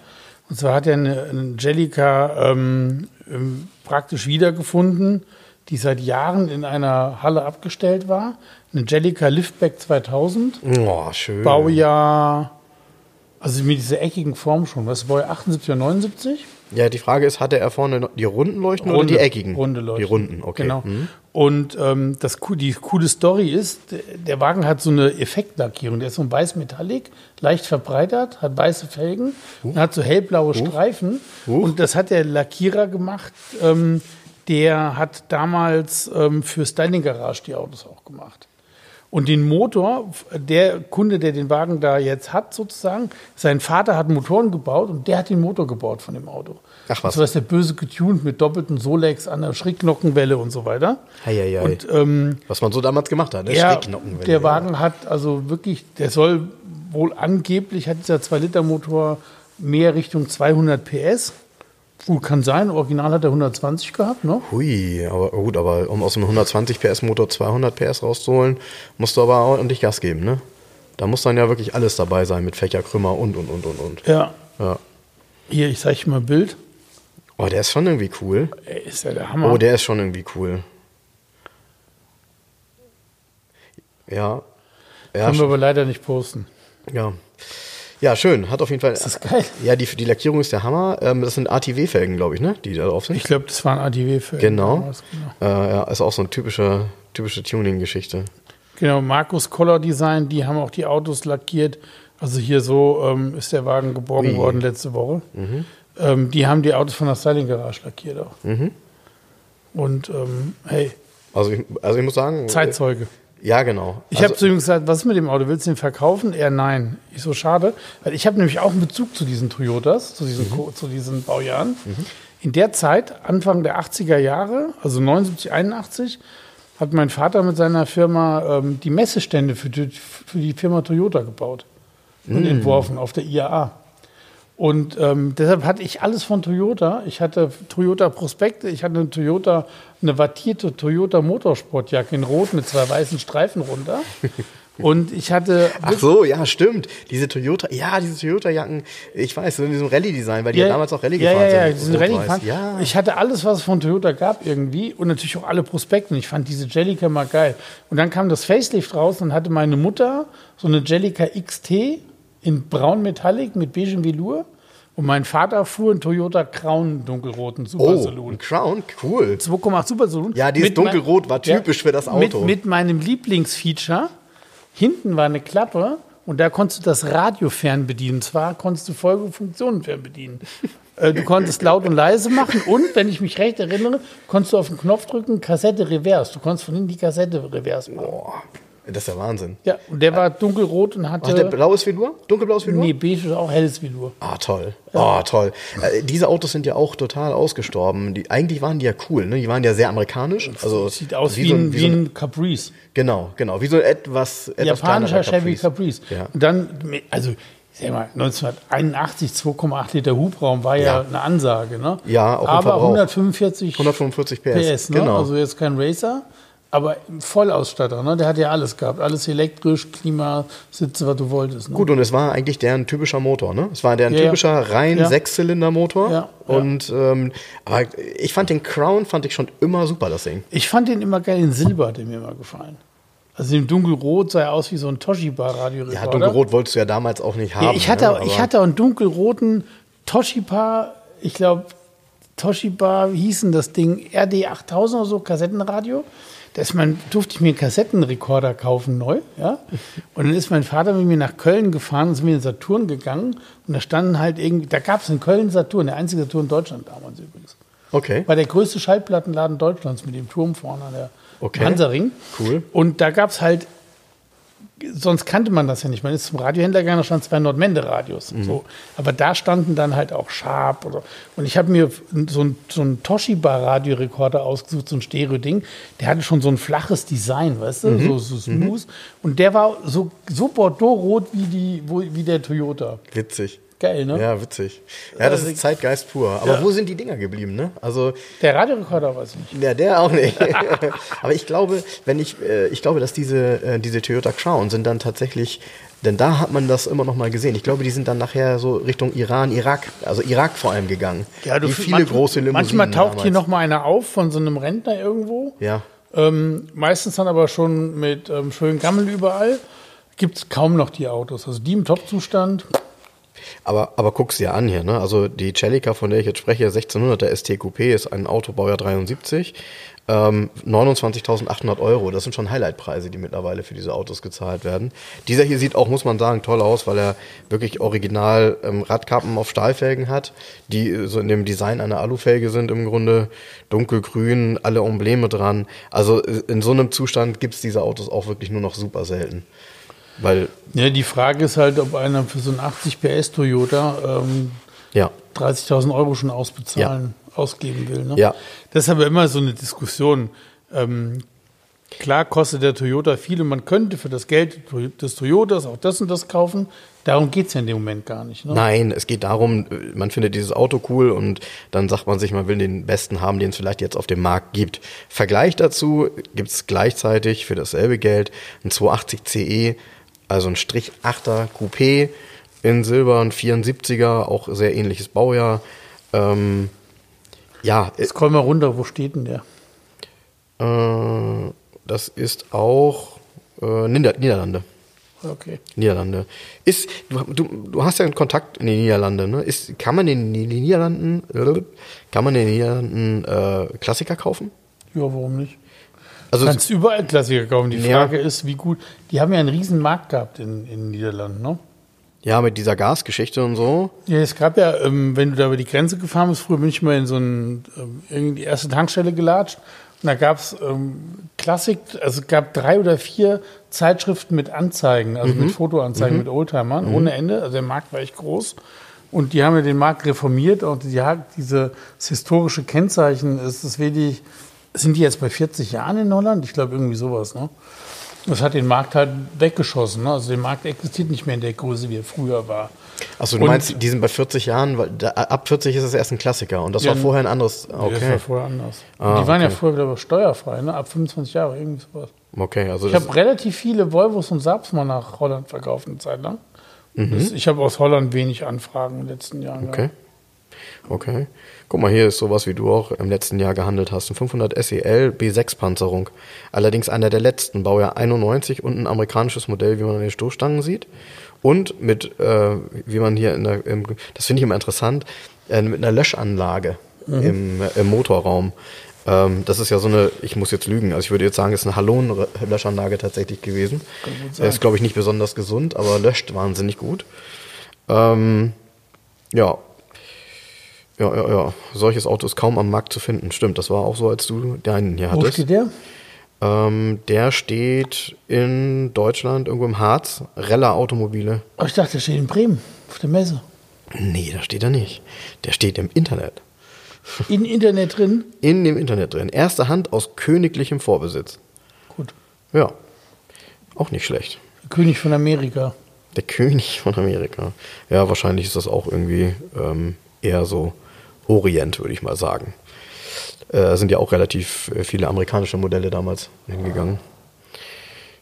Und zwar hat er eine, eine Jellica ähm, ähm, praktisch wiedergefunden, die seit Jahren in einer Halle abgestellt war. Eine Jellica Liftback 2000. Oh, schön. Baujahr, also mit dieser eckigen Form schon. Was, Baujahr 78 oder 79? Ja, die Frage ist, hatte er vorne die runden Leuchten oder die eckigen? Runde Leuchten. Die runden, okay. Genau. Mhm. Und ähm, das, die coole Story ist, der Wagen hat so eine Effektlackierung. Der ist so ein weiß Metallic, leicht verbreitert, hat weiße Felgen, und hat so hellblaue Streifen. Und das hat der Lackierer gemacht. Ähm, der hat damals ähm, für Styling Garage die Autos auch gemacht. Und den Motor, der Kunde, der den Wagen da jetzt hat, sozusagen, sein Vater hat Motoren gebaut und der hat den Motor gebaut von dem Auto. Ach was. So ist der böse getuned mit doppelten Solex an der Schrägknockenwelle und so weiter. Hei, hei, hei. Und ähm, Was man so damals gemacht hat, ne? ja, Schrägknockenwelle, der ja. Wagen hat also wirklich, der soll wohl angeblich, hat dieser 2-Liter-Motor mehr Richtung 200 PS. Gut, kann sein. Original hat er 120 gehabt, ne? Hui, aber gut, aber um aus einem 120 PS Motor 200 PS rauszuholen, musst du aber ordentlich Gas geben, ne? Da muss dann ja wirklich alles dabei sein mit Fächerkrümmer und und und und und. Ja. Ja. Hier, ich zeige mal ein Bild. Oh, der ist schon irgendwie cool. Ey, ist ja der Hammer. Oh, der ist schon irgendwie cool. Ja. Ja, Können wir aber leider nicht posten. ja. Ja, schön. Hat auf jeden Fall. Ist das geil? Ja, die, die Lackierung ist der Hammer. Ähm, das sind ATW-Felgen, glaube ich, ne? Die da drauf sind. Ich glaube, das war ein ATW für genau. Äh, ja, ist auch so eine typische, typische Tuning-Geschichte. Genau, Markus Color Design, die haben auch die Autos lackiert. Also hier so ähm, ist der Wagen geborgen Ui. worden letzte Woche. Mhm. Ähm, die haben die Autos von der Styling Garage lackiert auch. Und ähm, hey, Also ich, also ich muss sagen. Zeitzeuge. Ja, genau. Ich also, habe zu ihm gesagt, was ist mit dem Auto? Willst du ihn verkaufen? Er nein. Ich so, schade. Weil ich habe nämlich auch einen Bezug zu diesen Toyotas, zu diesen, Co- zu diesen Baujahren. In der Zeit, Anfang der 80er Jahre, also 79, 81, hat mein Vater mit seiner Firma ähm, die Messestände für die, für die Firma Toyota gebaut und entworfen auf der IAA. Und ähm, deshalb hatte ich alles von Toyota. Ich hatte Toyota Prospekte, ich hatte eine Toyota, eine wattierte Toyota Motorsportjacke in Rot mit zwei weißen Streifen runter. Und ich hatte Ach so, ja, stimmt. Diese Toyota, ja, diese Toyota-Jacken, ich weiß, so in diesem Rallye-Design, weil die ja, damals auch Rallye ja, gefahren ja, ja, sind. sind Rallye gefahren. Ja, Ich hatte alles, was es von Toyota gab irgendwie und natürlich auch alle Prospekte. Und ich fand diese Jellica mal geil. Und dann kam das Facelift raus und hatte meine Mutter so eine Jellica XT in braun Metallic mit beigem Velour. Und mein Vater fuhr einen Toyota grauen dunkelroten Super oh, Saloon. Crown, cool. 2,8 Super Saloon. Ja, dieses dunkelrot war typisch für das Auto. Mit, mit meinem Lieblingsfeature. Hinten war eine Klappe und da konntest du das Radio fernbedienen. Zwar konntest du folgende Funktionen fernbedienen. Äh, du konntest laut und leise machen und, wenn ich mich recht erinnere, konntest du auf den Knopf drücken, Kassette Reverse. Du konntest von hinten die Kassette Reverse machen. Boah, Das ist ja Wahnsinn. Ja, und der war dunkelrot und hatte. Hat der blaues Velour? Dunkelblaues Velour? nee, beige ist auch helles Velour. Ah, toll. Oh, toll. Äh, diese Autos sind ja auch total ausgestorben. Die, eigentlich waren die ja cool, ne? Die waren ja sehr amerikanisch. Also Sieht aus wie, so ein, wie wie so ein, Caprice. Genau, genau. Wie so ein etwas, etwas Japanischer Chevy Caprice. Ja. Und dann, also, ich sag mal, 1981 2,8 Liter Hubraum war ja, Ja. eine Ansage, ne? Ja, auch Aber Verbrauch. 145 145 PS. PS, ne? Genau. Also jetzt kein Racer, aber Vollausstatter, ne? Der hat ja alles gehabt. Alles elektrisch, Klima, Sitze, was du wolltest. Ne? Gut, und es war eigentlich deren typischer Motor, ne? Es war deren Ja, ja. typischer rein Ja. Sechszylinder-Motor. Ja, ja. Und ähm, aber ich fand den Crown fand ich schon immer super, das Ding. Ich fand den immer geil, in Silber hat der mir immer gefallen. Also im Dunkelrot sah er aus wie so ein Toshiba-Radiorekorder. Ja, dunkelrot wolltest du ja damals auch nicht haben. Ja, ich hatte, ne? auch- ich hatte einen dunkelroten Toshiba, ich glaube, Toshiba, wie hieß denn das Ding? RD8000 oder so, Kassettenradio. Da ist mein, durfte ich mir einen Kassettenrekorder kaufen, neu. Ja? Und dann ist mein Vater mit mir nach Köln gefahren und sind wir in Saturn gegangen. Und da standen halt irgendwie, da gab es in Köln Saturn, der einzige Saturn in Deutschland damals übrigens. Okay. War der größte Schallplattenladen Deutschlands mit dem Turm vorne an der Okay. Hansaring. Cool. Und da gab es halt, sonst kannte man das ja nicht. Man ist zum Radiohändler gegangen, da standen zwei Nordmende-Radios. Mhm. So. Aber da standen dann halt auch Sharp. Oder, und ich habe mir so ein, so einen Toshiba-Radiorekorder ausgesucht, so ein Stereo-Ding. Der hatte schon so ein flaches Design, weißt du, Mhm. so, so smooth. Und der war so, so Bordeaux-rot wie, die, wo, wie der Toyota. Witzig. Geil, ne? Ja, witzig. Ja, das Also- ist Zeitgeist pur. Aber Ja. wo sind die Dinger geblieben, ne? Also, Der Radiorekorder weiß ich nicht. ja, der auch nicht. Aber ich glaube, wenn ich, äh, ich glaube, dass diese, äh, diese Toyota Crown sind dann tatsächlich, denn da hat man das immer noch mal gesehen. Ich glaube, die sind dann nachher so Richtung Iran, Irak, also Irak vor allem gegangen. Ja, du viele manchmal- große Limousinen Manchmal taucht hier damals. noch mal einer auf von so einem Rentner irgendwo. Ja. Ähm, meistens dann aber schon mit ähm, schönen Gammel überall. Gibt es kaum noch die Autos. Also die im Top-Zustand. Aber, aber guck's dir an hier, ne? Also die Celica, von der ich jetzt spreche, 1600er ST Coupé, ist ein Autobaujahr 73. Ähm, 29.800 Euro. Das sind schon Highlightpreise, die mittlerweile für diese Autos gezahlt werden. Dieser hier sieht auch, muss man sagen, toll aus, weil er wirklich original ähm, Radkappen auf Stahlfelgen hat, die so in dem Design einer Alufelge sind im Grunde. Dunkelgrün, alle Embleme dran. Also äh, in so einem Zustand gibt's diese Autos auch wirklich nur noch super selten. Weil, Ja, die Frage ist halt, ob einer für so einen 80 PS Toyota ähm, ja, 30.000 Euro schon ausbezahlen, ausgeben will. Ne? Ja. Das ist aber immer so eine Diskussion. Ähm, klar kostet der Toyota viel und man könnte für das Geld des Toyotas auch das und das kaufen. Darum geht es ja in dem Moment gar nicht. Ne? Nein, es geht darum, man findet dieses Auto cool und dann sagt man sich, man will den besten haben, den es vielleicht jetzt auf dem Markt gibt. Vergleich dazu gibt es gleichzeitig für dasselbe Geld ein 280 CE, also ein Strich 8er Coupé in Silber, ein 74er, auch sehr ähnliches Baujahr. Ähm, ja, Jetzt kommen wir runter, wo steht denn der? äh, das ist auch äh, Nieder Niederlande. Okay. Niederlande. Ist, du, du, hast ja einen Kontakt in die Niederlande, ne? Ist, kann man in den Niederlanden, äh, kann man in den Niederlanden äh, Klassiker kaufen? Ja, warum nicht? Also, kannst überall Klassiker kaufen. Die Ja. Frage ist, wie gut. Die haben ja einen riesen Markt gehabt in, in den Niederlanden, ne? ja, mit dieser Gasgeschichte und so. Ja, es gab ja, ähm, wenn du da über die Grenze gefahren bist, früher bin ich mal in so ein, ähm, irgendwie die erste Tankstelle gelatscht und da gab es ähm, Klassik, also es gab drei oder vier Zeitschriften mit Anzeigen, also mit Fotoanzeigen mit Oldtimern, ohne Ende. Also der Markt war echt groß. Und die haben ja den Markt reformiert und die, hat diese das historische Kennzeichen ist das wenig, sind die jetzt bei 40 Jahren in Holland? Ich glaube irgendwie sowas, ne? Das hat den Markt halt weggeschossen. Ne? Also der Markt existiert nicht mehr in der Größe, wie er früher war. Achso, du Und- meinst, die sind bei 40 Jahren, weil da, ab 40 ist es erst ein Klassiker und das Ja, war vorher ein anderes. Nee, Das war Okay. vorher anders. Ah, die waren ja okay. früher, glaube ich, steuerfrei, ne? ab 25 Jahre, irgendwie sowas. Okay, also Ich das, habe relativ viele Volvos und Saabs mal nach Holland verkauft eine Zeit lang. Das, ich habe aus Holland wenig Anfragen in den letzten Jahren. Mhm. okay. gehabt. Okay. Guck mal, hier ist sowas, wie du auch im letzten Jahr gehandelt hast. Ein 500 SEL B6-Panzerung. Allerdings einer der letzten, Baujahr 91 und ein amerikanisches Modell, wie man an den Stoßstangen sieht. Und mit, äh, wie man hier in der, im, das finde ich immer interessant, äh, mit einer Löschanlage im, im Motorraum. Ähm, das ist ja so eine, ich muss jetzt lügen, also ich würde jetzt sagen, es ist eine Halon-Löschanlage tatsächlich gewesen. sein. Ist, glaube ich, nicht besonders gesund, aber löscht wahnsinnig gut. Ähm, ja, ja, ja, ja. Solches Auto ist kaum am Markt zu finden. Stimmt, das war auch so, als du deinen hier Wo hattest. steht der? Ähm, der steht in Deutschland, irgendwo im Harz, Rella Automobile. Aber ich dachte, der steht in Bremen, auf der Messe. Nee, da steht er nicht. Der steht im Internet. In Internet drin? In dem Internet drin. Erste Hand aus königlichem Vorbesitz. Gut. Ja. Auch nicht schlecht. König von Amerika. Der König von Amerika. Ja, wahrscheinlich ist das auch irgendwie ähm, eher so Orient, würde ich mal sagen. Äh, sind ja auch relativ äh, viele amerikanische Modelle damals hingegangen.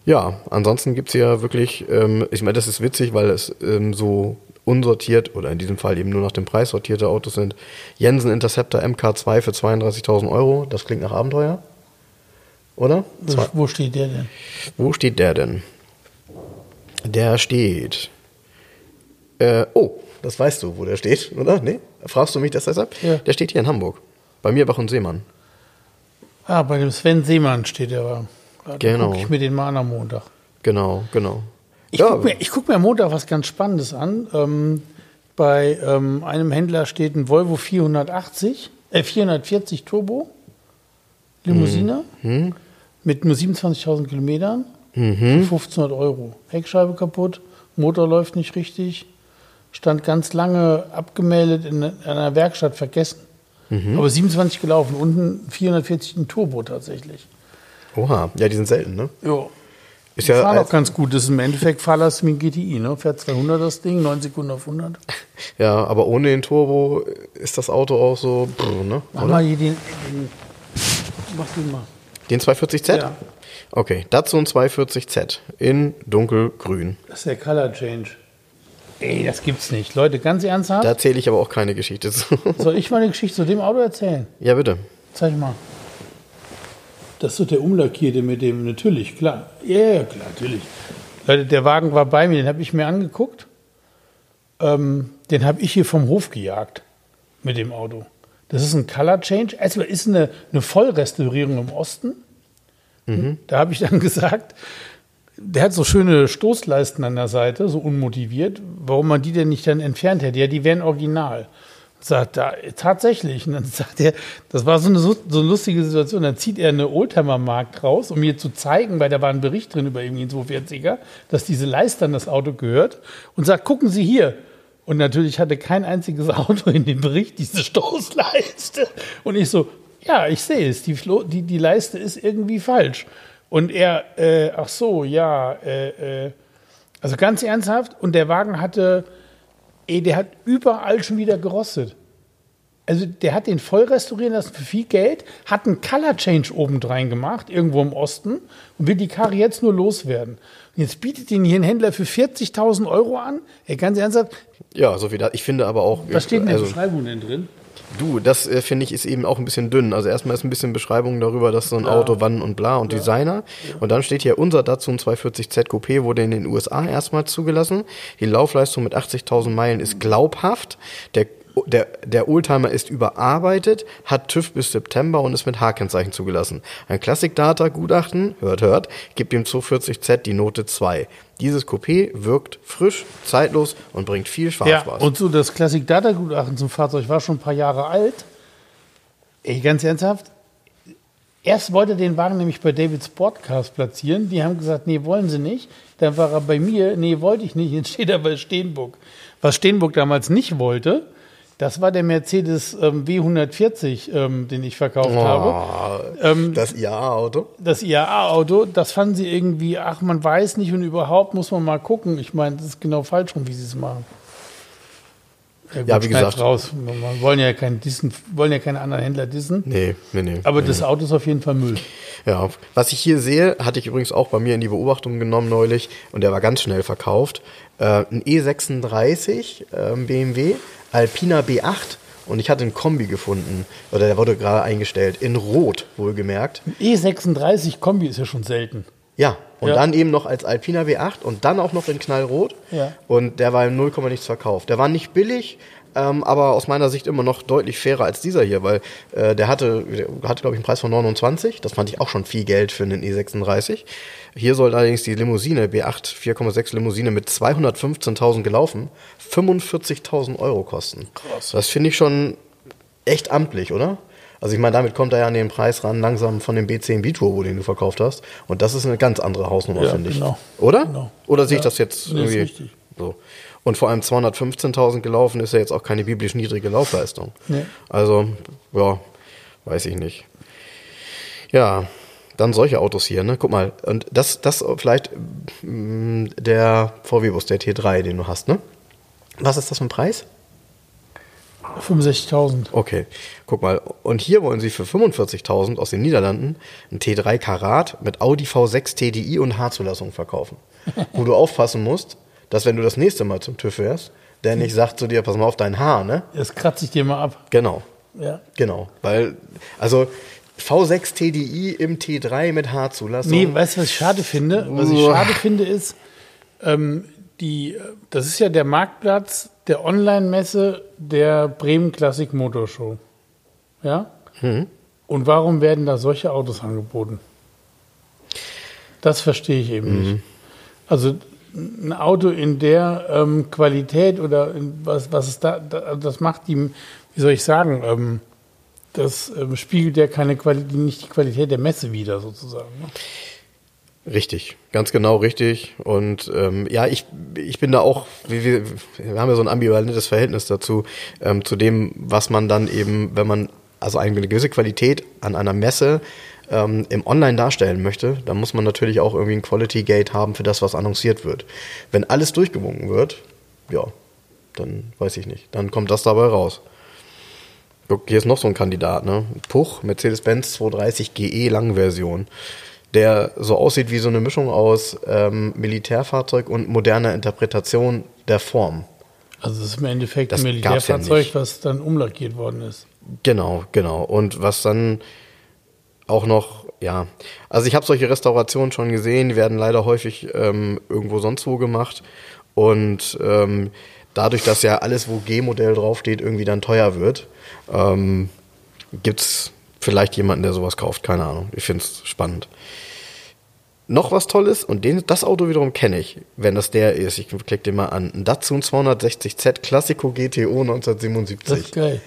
Ja, ansonsten gibt es ja wirklich, ähm, ich meine, das ist witzig, weil es ähm, so unsortiert oder in diesem Fall eben nur nach dem Preis sortierte Autos sind. Jensen Interceptor MK2 für 32.000 Euro, das klingt nach Abenteuer, oder? Wo, wo steht der denn? Wo steht der denn? Der steht. Äh, oh, das weißt du, wo der steht, oder? Nee? Fragst du mich das deshalb? Ja. Der steht hier in Hamburg. Bei mir Bach und Seemann. Ah, bei dem Sven Seemann steht. Ja, dann Genau. guck ich mir den mal an am Montag. Genau, genau. Ich Ja, gucke mir, guck mir am Montag was ganz Spannendes an. Ähm, bei ähm, einem Händler steht ein Volvo 480, äh, 440 Turbo Limousine Mhm. mit nur 27.000 Kilometern für 1500 Euro. Heckscheibe kaputt, Motor läuft nicht richtig, stand ganz lange abgemeldet in einer Werkstatt vergessen. Mhm. Aber 27 gelaufen, unten 440 ein Turbo tatsächlich. Oha, ja, die sind selten, ne? Ja. Ist Ja, fahren auch ganz gut. Das ist im Endeffekt Fahrlast ein GTI, ne? Fährt 200 das Ding, 9 Sekunden auf 100. ja, aber ohne den Turbo ist das Auto auch so, brr, ne? Mach Oder? mal hier den, den mach den mal. Den 240Z? Ja. Okay, Datsun 240Z in dunkelgrün. Das ist der Color Change. Ey, das gibt's nicht. Leute, ganz ernsthaft, Da erzähle ich aber auch keine Geschichte zu. soll ich mal eine Geschichte zu dem Auto erzählen? ja, bitte. Zeig mal. Das ist doch der Umlackierte mit dem, natürlich, klar. Ja, ja, klar, natürlich. Leute, der Wagen war bei mir, den habe ich mir angeguckt. Ähm, den habe ich hier vom Hof gejagt mit dem Auto. Das ist ein Color Change. Also ist eine, eine Vollrestaurierung im Osten. Da habe ich dann gesagt, der hat so schöne Stoßleisten an der Seite, so unmotiviert, warum man die denn nicht dann entfernt hätte. Ja, die wären original. Sagt er, tatsächlich. Und dann sagt er, das war so eine, so eine lustige Situation. Dann zieht er eine Oldtimer-Markt raus, um mir zu zeigen, weil da war ein Bericht drin über irgendwie einen 240er, dass diese Leiste an das Auto gehört und sagt, gucken Sie hier. Und natürlich hatte kein einziges Auto in dem Bericht diese Stoßleiste. Und ich so, ja, ich sehe es, die, Flo die, die Leiste ist irgendwie falsch. Und er, äh, ach so, ja, äh, äh, also ganz ernsthaft. Und der Wagen hatte, ey, der hat überall schon wieder gerostet. Also der hat den voll restaurieren lassen für viel Geld, hat einen Color Change obendrein gemacht, irgendwo im Osten, und will die Karre jetzt nur loswerden. Und jetzt bietet ihn hier ein Händler für 40.000 Euro an. Ey, ganz ernsthaft, Ja, so wie da. Ich finde aber auch. was steht in der also, Beschreibung denn drin? Du, das äh, finde ich ist eben auch ein bisschen dünn. Also erstmal ist ein bisschen Beschreibung darüber, dass so ein Auto wann und bla und Designer. Und dann steht hier unser Datsun 240Z Coupé wurde in den USA erstmal zugelassen. Die Laufleistung mit 80.000 Meilen ist glaubhaft. Der der, der Oldtimer ist überarbeitet, hat TÜV bis September und ist mit H-Kennzeichen zugelassen. Ein Classic-Data-Gutachten, hört, hört, gibt dem 240Z die Note 2. Dieses Coupé wirkt frisch, zeitlos und bringt viel Ja, Fahrspaß. und so das Classic Data Gutachten zum Fahrzeug war schon ein paar Jahre alt. Ey, ganz ernsthaft. Erst wollte er den Wagen nämlich bei David Sportcars platzieren. Die haben gesagt, nee, wollen sie nicht. Dann war er bei mir, nee, wollte ich nicht. Jetzt steht er bei Steenburg. Was Steenburg damals nicht wollte, das war der Mercedes ähm, W140, ähm, den ich verkauft habe. Ähm, das IAA-Auto? das IAA-Auto, das fanden sie irgendwie, ach, man weiß nicht und überhaupt muss man mal gucken. Ich meine, das ist genau falsch rum, wie sie es machen. Ja, Ja, wie gesagt. raus. Wir wollen ja, keinen dissen, wollen ja keine anderen Händler dissen. Nee, nee, nee. Aber nee. das Auto ist auf jeden Fall Müll. Ja, was ich hier sehe, hatte ich übrigens auch bei mir in die Beobachtung genommen neulich und der war ganz schnell verkauft. Äh, ein E36 ähm, BMW, Alpina B8 und ich hatte einen Kombi gefunden, oder der wurde gerade eingestellt, in Rot wohlgemerkt. E36 E Kombi ist ja schon selten. Ja, und Ja. dann eben noch als Alpina B8 und dann auch noch in Knallrot. Ja. Und der war im 0, nichts verkauft. Der war nicht billig, ähm, aber aus meiner Sicht immer noch deutlich fairer als dieser hier, weil äh, der hatte, der hatte glaube ich, einen Preis von 29. Das fand ich auch schon viel Geld für einen E36. Hier soll allerdings die Limousine, B8 4,6 Limousine mit 215.000 gelaufen, 45.000 Euro kosten. Krass. Das finde ich schon echt amtlich, oder? Also ich meine, damit kommt er ja an den Preis ran, langsam von dem B10 B-Turbo, den du verkauft hast. Und das ist eine ganz andere Hausnummer, Ja, finde ich. genau. Oder? Genau. Oder sehe ich das jetzt nee, ist irgendwie richtig. so? Und vor allem 215.000 gelaufen ist ja jetzt auch keine biblisch niedrige Laufleistung. Nee. Also, ja, weiß ich nicht. Ja, dann solche Autos hier, ne? Guck mal, und das, das vielleicht mm, der VW-Bus, der T3, den du hast, ne? Was ist das für ein Preis? 65.000. Okay, guck mal. Und hier wollen sie für 45.000 aus den Niederlanden ein T3 Karat mit Audi V6 TDI und H-Zulassung verkaufen. Wo du aufpassen musst, dass wenn du das nächste Mal zum TÜV fährst, der nicht sagt zu dir, pass mal auf dein Haar, ne? Das kratze ich dir mal ab. Genau, Ja. genau. Weil, also V6 TDI im T3 mit H-Zulassung. Nee, weißt du, was ich schade finde? Was ich schade finde, ist, ähm, die, das ist ja der Marktplatz der Online-Messe der Bremen Classic Motor Show. Ja? Mhm. Und warum werden da solche Autos angeboten? Das verstehe ich eben Mhm. nicht. Also ein Auto in der ähm, Qualität oder in was, was es da, da, das macht die, wie soll ich sagen, ähm, das ähm, spiegelt ja keine Qualität, nicht die Qualität der Messe wider, sozusagen. Ne? Richtig, ganz genau richtig. Und ähm, ja, ich, ich bin da auch, wir, wir, haben ja so ein ambivalentes Verhältnis dazu, ähm, zu dem, was man dann eben, wenn man also eine gewisse Qualität an einer Messe ähm, im Online darstellen möchte, dann muss man natürlich auch irgendwie ein Quality Gate haben für das, was annonciert wird. Wenn alles durchgewunken wird, ja, dann weiß ich nicht. Dann kommt das dabei raus. Guck, hier ist noch so ein Kandidat, ne? Puch, Mercedes-Benz 230 GE Langversion, der so aussieht wie so eine Mischung aus ähm, Militärfahrzeug und moderner Interpretation der Form. Also es ist im Endeffekt Das ein ja Militärfahrzeug, nicht. was dann umlackiert worden ist. Genau, genau. Und was dann auch noch, ja, also ich habe solche Restaurationen schon gesehen, die werden leider häufig ähm, irgendwo sonst wo gemacht. Und ähm, dadurch, dass ja alles, wo G-Modell draufsteht, irgendwie dann teuer wird, ähm, gibt's vielleicht jemanden, der sowas kauft. Keine Ahnung. Ich find's spannend. Noch was Tolles, und den, das Auto wiederum kenne ich, wenn das der ist. Ich klicke den mal an. Ein Datsun 260Z Classico GTO 1977. Das ist geil.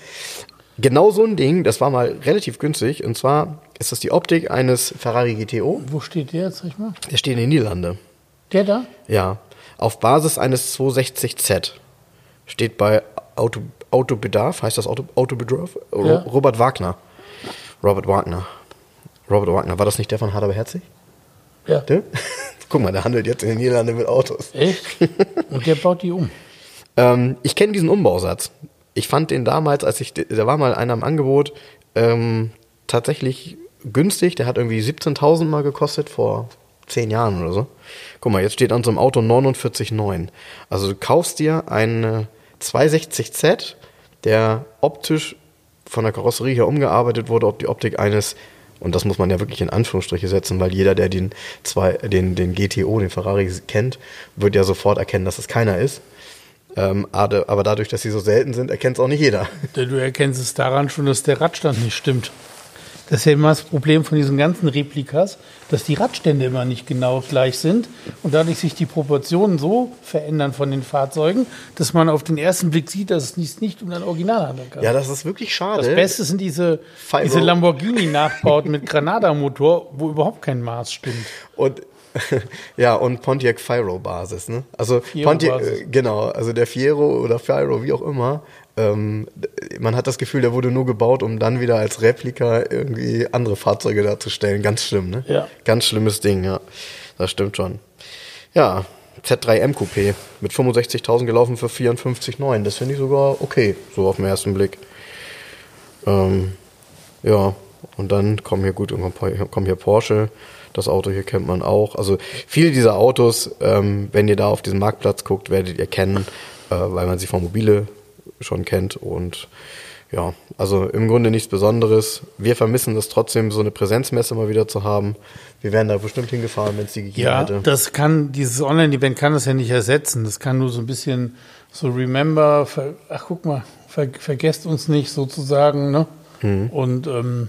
Genau so ein Ding, das war mal relativ günstig. Und zwar ist das die Optik eines Ferrari GTO. Wo steht der jetzt, mal? Der steht in den Niederlande. Der da? Ja. Auf Basis eines 260Z. Steht bei Auto, Autobedarf, heißt das Auto, Autobedarf? Ja. Robert Wagner. Robert Wagner. Robert Wagner. War das nicht der von Hard aber herzig? Ja. Der? Guck mal, der handelt jetzt in den Niederlanden mit Autos. Echt? Und der baut die um. Ähm, ich kenne diesen Umbausatz. Ich fand den damals, als ich, da war mal einer im Angebot, ähm, tatsächlich günstig. Der hat irgendwie 17.000 mal gekostet vor zehn Jahren oder so. Guck mal, jetzt steht an so einem Auto 49,9. Also du kaufst dir einen 260Z, der optisch von der Karosserie her umgearbeitet wurde, ob die Optik eines und das muss man ja wirklich in Anführungsstriche setzen, weil jeder, der den, zwei, den, den GTO, den Ferrari kennt, wird ja sofort erkennen, dass es keiner ist. Ähm, aber dadurch, dass sie so selten sind, erkennt es auch nicht jeder. Du erkennst es daran schon, dass der Radstand nicht stimmt. Das ist ja immer das Problem von diesen ganzen Replikas, dass die Radstände immer nicht genau gleich sind und dadurch sich die Proportionen so verändern von den Fahrzeugen, dass man auf den ersten Blick sieht, dass es nicht, nicht um ein Original handeln kann. Ja, das ist wirklich schade. das Beste sind diese, diese Lamborghini-Nachbauten mit Granada-Motor, wo überhaupt kein Maß stimmt. Und ja, und Pontiac Fiero Basis, ne? Also Fiero Pontiac, Basis. äh, genau, also der Fiero oder Fiero, wie auch immer, ähm, man hat das Gefühl, der wurde nur gebaut, um dann wieder als Replika irgendwie andere Fahrzeuge darzustellen. Ganz schlimm, ne? Ja. Ganz schlimmes Ding, ja. Das stimmt schon. Ja, Z3M Coupé mit 65.000 gelaufen für 54,9. Das finde ich sogar okay, so auf den ersten Blick. Ähm, ja, und dann kommen hier gut, irgendwann kommen hier Porsche. Das Auto hier kennt man auch. Also viele dieser Autos, ähm, wenn ihr da auf diesen Marktplatz guckt, werdet ihr kennen, äh, weil man sie von Mobile schon kennt. Und ja, also im Grunde nichts Besonderes. Wir vermissen es trotzdem, so eine Präsenzmesse mal wieder zu haben. Wir wären da bestimmt hingefahren, wenn es die gegeben Ja, hätte. das kann, dieses Online-Event kann das ja nicht ersetzen. Das kann nur so ein bisschen so Remember, ach guck mal, ver, vergesst uns nicht sozusagen, ne? Mhm. Und ähm,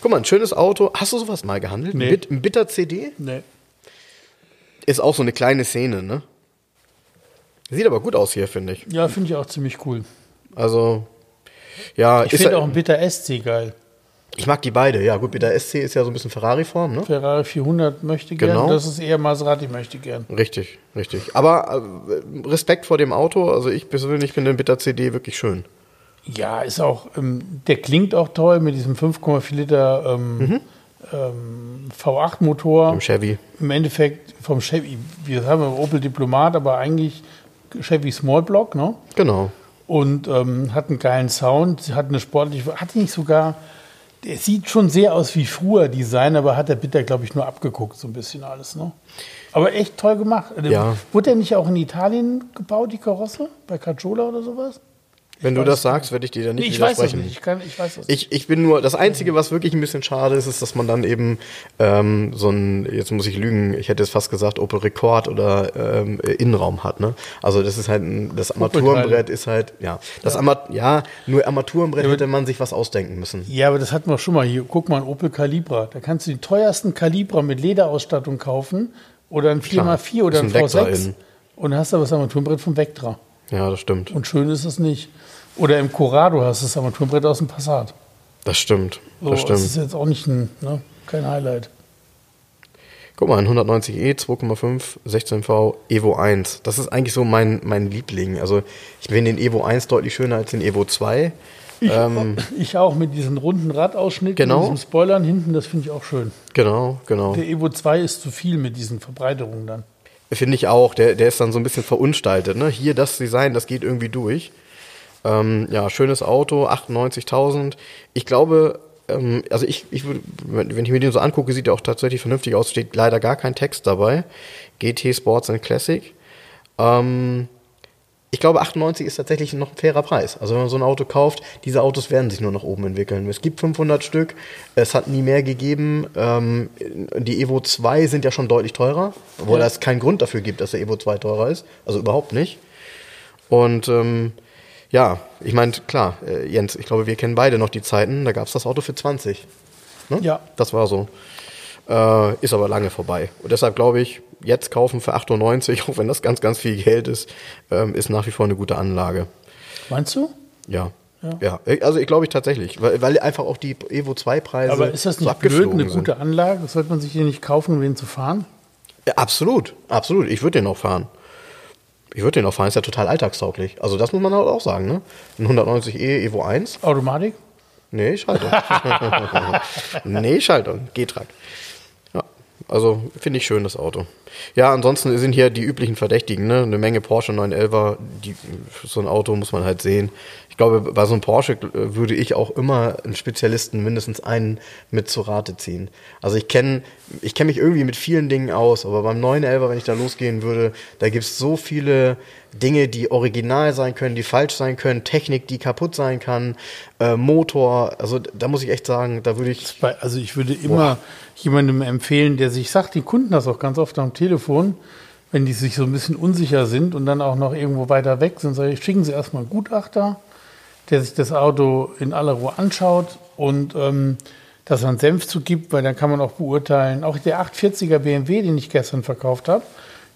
Guck mal, ein schönes Auto. Hast du sowas mal gehandelt? Nee. Ein, Bit, ein Bitter-CD? ne. Ist auch so eine kleine Szene, ne? Sieht aber gut aus hier, finde ich. Ja, finde ich auch ziemlich cool. Also, Ja, Ich finde auch ein Bitter SC geil. ich mag die beide. Ja, gut, der SC ist ja so ein bisschen Ferrari-Form, ne? Ferrari 400 möchte gern, Genau. das ist eher Maserati möchte gern. Richtig, richtig. Aber äh, Respekt vor dem Auto. Also ich persönlich finde den Bitter CD wirklich schön. Ja, ist auch, ähm, der klingt auch toll mit diesem 5,4 Liter ähm, Mhm. ähm, V8-Motor. Im Chevy. Im Endeffekt vom Chevy, wir haben Opel Diplomat, aber eigentlich Chevy Small Block, ne? Genau. Und ähm, hat einen geilen Sound, hat eine sportliche, hat nicht sogar, der sieht schon sehr aus wie früher Design, aber hat der Bitter, glaube ich, nur abgeguckt, so ein bisschen alles, ne? Aber echt toll gemacht. Ja. Wurde der nicht auch in Italien gebaut, die Karosse? Bei Cacciola oder sowas? Wenn du weiß das sagst, werde ich dir da nicht Nee, ich weiß widersprechen. nicht. Ich, kann, ich weiß das nicht. Ich, ich bin nur, das Einzige, was wirklich ein bisschen schade ist, ist, dass man dann eben ähm, so ein, jetzt muss ich lügen, ich hätte jetzt fast gesagt, Opel Rekord oder ähm, Innenraum hat. Ne? Also das ist halt, ein, das Armaturenbrett ist halt, ja, das ja. Armat ja, nur Armaturenbrett hätte man sich was ausdenken müssen. Ja, aber das hatten wir schon mal hier. Guck mal, ein Opel Calibra. Da kannst du den teuersten Calibra mit Lederausstattung kaufen oder ein 4x4 oder ein, Ist ein Vectra V6 innen. und hast aber das Armaturenbrett vom Vectra. Ja, das stimmt. Und schön ist es nicht. Oder im Corrado hast du das Armaturenbrett aus dem Passat. Das stimmt. So, Das das stimmt. ist jetzt auch nicht ein, ne, kein Highlight. Guck mal, ein 190e, 2,5, 16V, Evo 1. Das ist eigentlich so mein, mein Liebling. Also ich finde den Evo 1 deutlich schöner als den Evo 2. Ich, Ähm, ich auch mit diesen runden Radausschnitten, Genau. mit diesem Spoilern hinten, das finde ich auch schön. Genau, genau. Der Evo 2 ist zu viel mit diesen Verbreiterungen dann. Finde ich auch. Der, der ist dann so ein bisschen verunstaltet. Ne? Hier das Design, das geht irgendwie durch. Ähm, ja, schönes Auto, 98.000. Ich glaube, ähm, also ich, ich wenn ich mir den so angucke, sieht er auch tatsächlich vernünftig aus. Steht leider gar kein Text dabei. GT Sports and Classic. Ähm, ich glaube, 98 ist tatsächlich noch ein fairer Preis. Also wenn man so ein Auto kauft, diese Autos werden sich nur nach oben entwickeln. Es gibt 500 Stück, es hat nie mehr gegeben. Ähm, die Evo 2 sind ja schon deutlich teurer, obwohl Ja. es keinen Grund dafür gibt, dass der Evo 2 teurer ist. Also überhaupt nicht. Und ähm, ja, ich meine, klar, äh, Jens, ich glaube, wir kennen beide noch die Zeiten, da gab es das Auto für 20. Ne? Ja. Das war so. Äh, ist aber lange vorbei. Und deshalb glaube ich, jetzt kaufen für 98, auch wenn das ganz, ganz viel Geld ist, ähm, ist nach wie vor eine gute Anlage. Meinst du? Ja. Ja, also ich glaube ich tatsächlich, weil, weil einfach auch die Evo 2 Preise Aber ist das so nicht blöd, abgeflogen eine gute Anlage? Sollte man sich hier nicht kaufen, um den zu fahren? Ja, absolut, absolut. Ich würde den auch fahren. Ich würde den auch fahren, ist ja total alltagstauglich. Also das muss man halt auch sagen, ne? Ein 190e Evo 1, Automatik? nee, Schaltung. nee, Schaltung, G-Track. Ja, also finde ich schön, das Auto. Ja, ansonsten sind hier die üblichen Verdächtigen, ne? Eine Menge Porsche 911er, die, so ein Auto muss man halt sehen. Ich glaube, bei so einem Porsche äh, würde ich auch immer einen Spezialisten, mindestens einen, mit zu Rate ziehen. Also ich kenne ich kenn mich irgendwie mit vielen Dingen aus, aber beim 911er, wenn ich da losgehen würde, da gibt es so viele Dinge, die original sein können, die falsch sein können, Technik, die kaputt sein kann, äh, Motor, also da muss ich echt sagen, da würde ich Also ich würde immer jemandem empfehlen, der sich sagt, die Kunden das auch ganz oft am Telefon, wenn die sich so ein bisschen unsicher sind und dann auch noch irgendwo weiter weg sind, sage ich, schicken Sie erstmal einen Gutachter, der sich das Auto in aller Ruhe anschaut und ähm, dass einen Senf zu gibt, weil dann kann man auch beurteilen. Auch der 840er BMW, den ich gestern verkauft habe,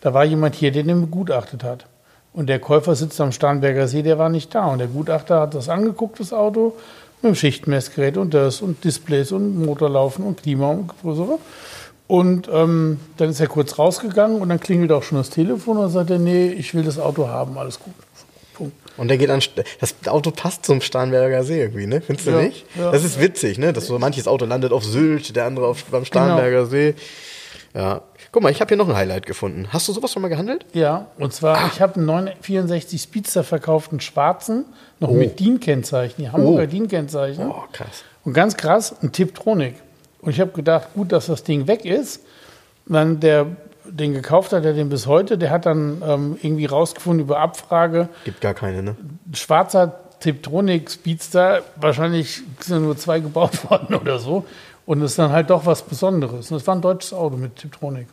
da war jemand hier, der den begutachtet hat. Und der Käufer sitzt am Starnberger See, der war nicht da. Und der Gutachter hat das angeguckt, das Auto, mit dem Schichtmessgerät und das und Displays und Motorlaufen und Klima und so. Und ähm, dann ist er kurz rausgegangen und dann klingelt auch schon das Telefon und sagt er, nee, ich will das Auto haben, alles gut. Punkt. Und der geht an. Das Auto passt zum Starnberger See irgendwie, ne? Findest du Ja, nicht? ja. Das ist witzig, ne? Dass so manches Auto landet auf Sylt, der andere auf, beim Starnberger Genau. See. Ja. Guck mal, ich habe hier noch ein Highlight gefunden. Hast du sowas schon mal gehandelt? Ja, und zwar, ich habe einen 964 Speedster verkauft, einen schwarzen, noch Oh. mit DIN-Kennzeichen, die Hamburger Oh. DIN-Kennzeichen. Oh, krass. Und ganz krass, ein Tiptronic. Und ich habe gedacht, gut, dass das Ding weg ist. Dann der den gekauft hat, der den bis heute, der hat dann ähm, irgendwie rausgefunden über Abfrage, Gibt gar keine, ne? schwarzer Tiptronic Speedster, wahrscheinlich sind nur zwei gebaut worden oder so. Und es ist dann halt doch was Besonderes. Und es war ein deutsches Auto mit Tiptronic.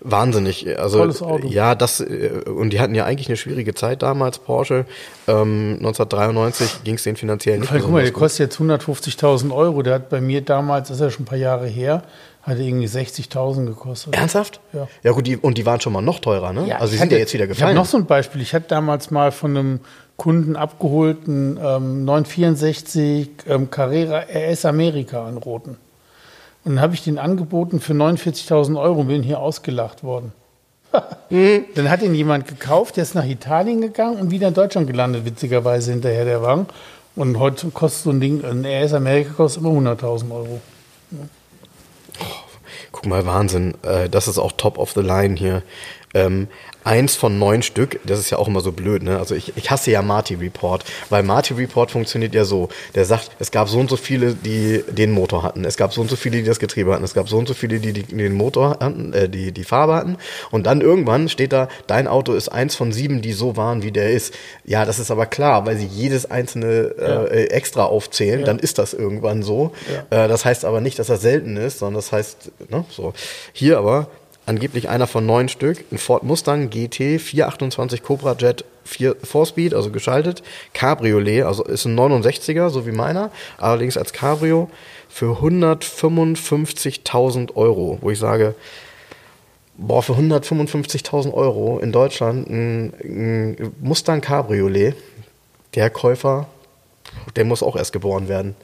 Wahnsinnig. Also, Tolles Auto. Ja, das, äh, und die hatten ja eigentlich eine schwierige Zeit damals, Porsche. Ähm, 1993 ging es denen finanziell nicht guck mal, der gut. kostet jetzt 150.000 Euro. Der hat bei mir damals, das ist ja schon ein paar Jahre her, Hatte irgendwie 60.000 gekostet. Ernsthaft? Ja. Ja gut, die, und die waren schon mal noch teurer, ne? also sie ich sind hatte- ja jetzt wieder Ich habe gefallen. noch so ein Beispiel. Ich hatte damals mal von einem Kunden abgeholten ähm, 964 ähm, Carrera RS Amerika in roten. Und dann habe ich den angeboten für 49.000 Euro und bin hier ausgelacht worden. Dann hat ihn jemand gekauft, der ist nach Italien gegangen und wieder in Deutschland gelandet, witzigerweise hinterher der Wagen. Und heute kostet so ein Ding, ein RS Amerika kostet immer 100.000 Euro. Guck mal, Wahnsinn. Äh, Das ist auch top of the line hier. Eins von neun Stück, das ist ja auch immer so blöd, ne? Also ich, ich hasse ja Marty Report, weil Marty Report funktioniert ja so. Der sagt, es gab so und so viele, die den Motor hatten. Es gab so und so viele, die das Getriebe hatten. Es gab so und so viele, die, die den Motor hatten, äh, die, die Farbe hatten. Und dann irgendwann steht da, dein Auto ist eins von sieben, die so waren, wie der ist. Ja, das ist aber klar, weil sie jedes einzelne Ja. äh, extra aufzählen, Ja. dann ist das irgendwann so. Äh, das heißt aber nicht, dass das selten ist, sondern das heißt, ne, so. Hier aber angeblich einer von neun Stück, ein Ford Mustang GT 428 Cobra Jet 4 Speed, also geschaltet, Cabriolet, also ist ein 69er, so wie meiner, allerdings als Cabrio für 155.000 Euro, wo ich sage, boah, für 155.000 Euro in Deutschland ein, ein Mustang Cabriolet, der Käufer, der muss auch erst geboren werden.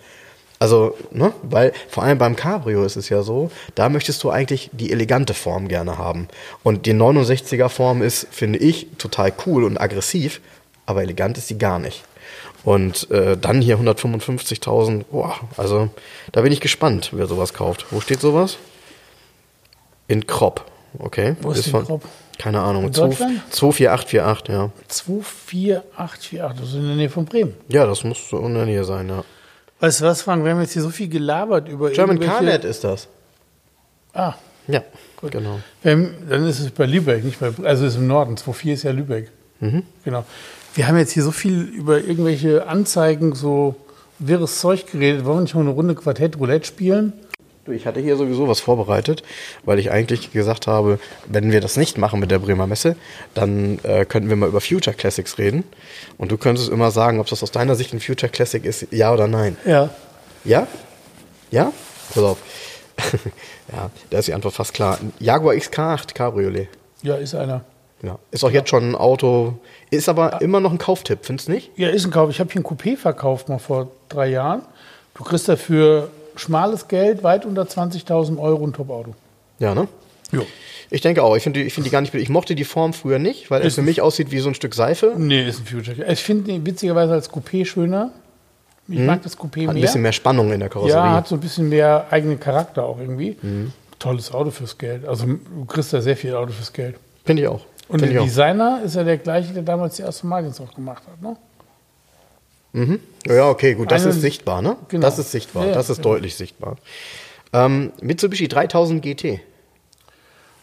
Also, ne, weil vor allem beim Cabrio ist es ja so, da möchtest du eigentlich die elegante Form gerne haben. Und die 69er Form ist, finde ich, total cool und aggressiv, aber elegant ist sie gar nicht. Und äh, dann hier 155.000, boah, also da bin ich gespannt, wer sowas kauft. Wo steht sowas? In Krop, okay. Wo ist in von, Krop? Keine Ahnung, In 2 Deutschland? 24848, ja. 24848, das ist in der Nähe von Bremen. Ja, das muss so in der Nähe sein, ja. Weißt du was, Frank? Wir haben jetzt hier so viel gelabert über German irgendwelche- Carnet ist das. Ah, Ja, genau. wir haben, dann ist es bei Lübeck, nicht bei, also ist im Norden. 24 ist ja Lübeck. Mhm. Genau. Wir haben jetzt hier so viel über irgendwelche Anzeigen, so wirres Zeug geredet. Wollen wir nicht mal eine Runde Quartett Roulette spielen? Ich hatte hier sowieso was vorbereitet, weil ich eigentlich gesagt habe, wenn wir das nicht machen mit der Bremer Messe, dann äh, könnten wir mal über Future Classics reden. Und du könntest immer sagen, ob das aus deiner Sicht ein Future Classic ist, ja oder nein. Ja. Ja? Ja? Pass auf. ja, da ist die Antwort fast klar. Ein Jaguar XK8 Cabriolet. Ja, ist einer. Ja. Ist auch jetzt schon ein Auto, ist aber immer noch ein Kauftipp, findest du nicht? Ja, ist ein Kauf. Ich habe hier ein Coupé verkauft mal vor drei Jahren. Du kriegst dafür schmales Geld, weit unter 20.000 Euro ein Top-Auto. Ja, ne? Jo. Ich denke auch. Ich finde die, ich find die gar nicht. Ich mochte die Form früher nicht, weil es für mich aussieht wie so ein Stück Seife. Nee, ist ein Future. Ich finde den witzigerweise als Coupé schöner. Ich mag das Coupé Hat ein mehr. bisschen mehr Spannung in der Karosserie. Ja, hat so ein bisschen mehr eigenen Charakter auch irgendwie. Mhm. Tolles Auto fürs Geld. Also du kriegst da sehr viel Auto fürs Geld. Finde ich auch. Und Finde ich der auch. Designer ist ja der gleiche, der damals die Aston Martins auch gemacht hat. Ne? Ja, okay, gut, das Eine- ist sichtbar, ne? Genau. Das ist sichtbar, Ja, das ist genau. deutlich sichtbar. Ähm, Mitsubishi 3000 GT.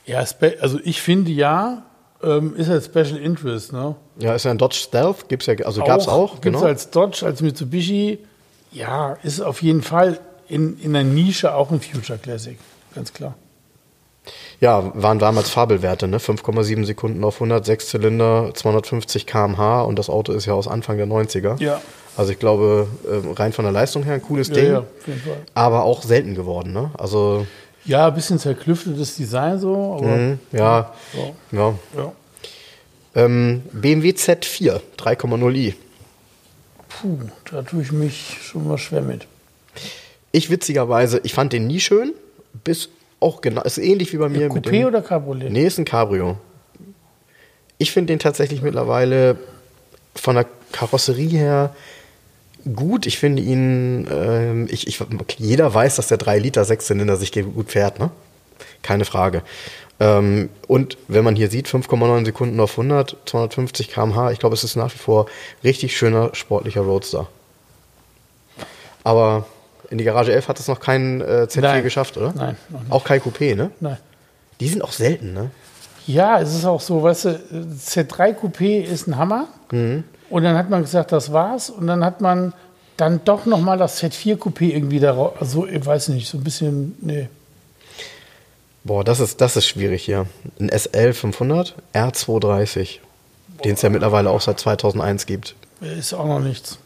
Ja, also ich finde ja, ähm, ist halt Special Interest. Ne? Ja, ist ja ein Dodge Stealth, gibt's ja, also gab's auch, Gibt's genau. als Dodge, als Mitsubishi. Ja, ist auf jeden Fall in, in der Nische auch ein Future Classic. Ganz klar. Ja, waren damals Fabelwerte, ne? 5,7 Sekunden auf 100, 6 Zylinder, 250 km/h und das Auto ist ja aus Anfang der 90er. Ja. Also ich glaube, ähm, rein von der Leistung her ein cooles Ja, Ding, ja, auf jeden Fall. aber auch selten geworden, ne? Also, Ja, ein bisschen zerklüftetes Design so, aber mh, ja, ja, ja. ja. Ähm, BMW Z4 3,0i. Puh, da tue ich mich schon mal schwer mit. Ich witzigerweise, ich fand den nie schön, bis auch genau, ist ähnlich wie bei mir mit Coupé dem, oder Cabriolet? Nee, ist ein Cabrio. Ich finde den tatsächlich mittlerweile von der Karosserie her gut. Ich finde ihn, ähm, ich, ich, jeder weiß, dass der 3 Liter Sechszylinder sich gut fährt, ne? Keine Frage. Ähm, und wenn man hier sieht, 5,9 Sekunden auf 100, 250 km/h, ich glaube, es ist nach wie vor richtig schöner sportlicher Roadster. Aber in die Garage 11 hat es noch kein äh, Z4 Nein. geschafft, oder? Nein. Auch kein Coupé, ne? Nein. Die sind auch selten, ne? Ja, es ist auch so, weißt du, Z3 Coupé ist ein Hammer. Mhm. Und dann hat man gesagt, das war's. Und dann hat man dann doch nochmal das Z4 Coupé irgendwie darauf. Also, ich weiß nicht, so ein bisschen, nee. Boah, das ist, das ist schwierig hier. Ein SL 500 R230, den es ja mittlerweile auch seit 2001 gibt. Ist auch noch nichts.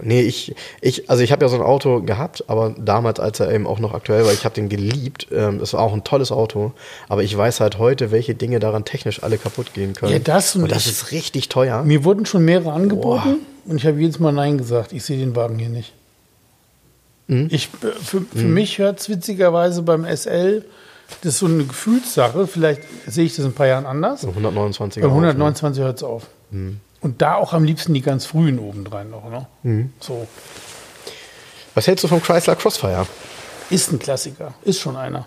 Nee, ich, ich, also ich habe ja so ein Auto gehabt, aber damals, als er eben auch noch aktuell war, ich habe den geliebt. Ähm, das war auch ein tolles Auto. Aber ich weiß halt heute, welche Dinge daran technisch alle kaputt gehen können. Ja, das und und das ich- ist richtig teuer. Mir wurden schon mehrere angeboten und ich habe jedes Mal Nein gesagt. Ich sehe den Wagen hier nicht. Mhm. Ich, äh, für für mich hört es witzigerweise beim SL, das ist so eine Gefühlssache. Vielleicht sehe ich das in ein paar Jahren anders. So 129er. Beim Auto. 129 hört es auf. Und da auch am liebsten die ganz frühen obendrein noch. Ne? So. Was hältst du vom Chrysler Crossfire? Ist ein Klassiker. Ist schon einer.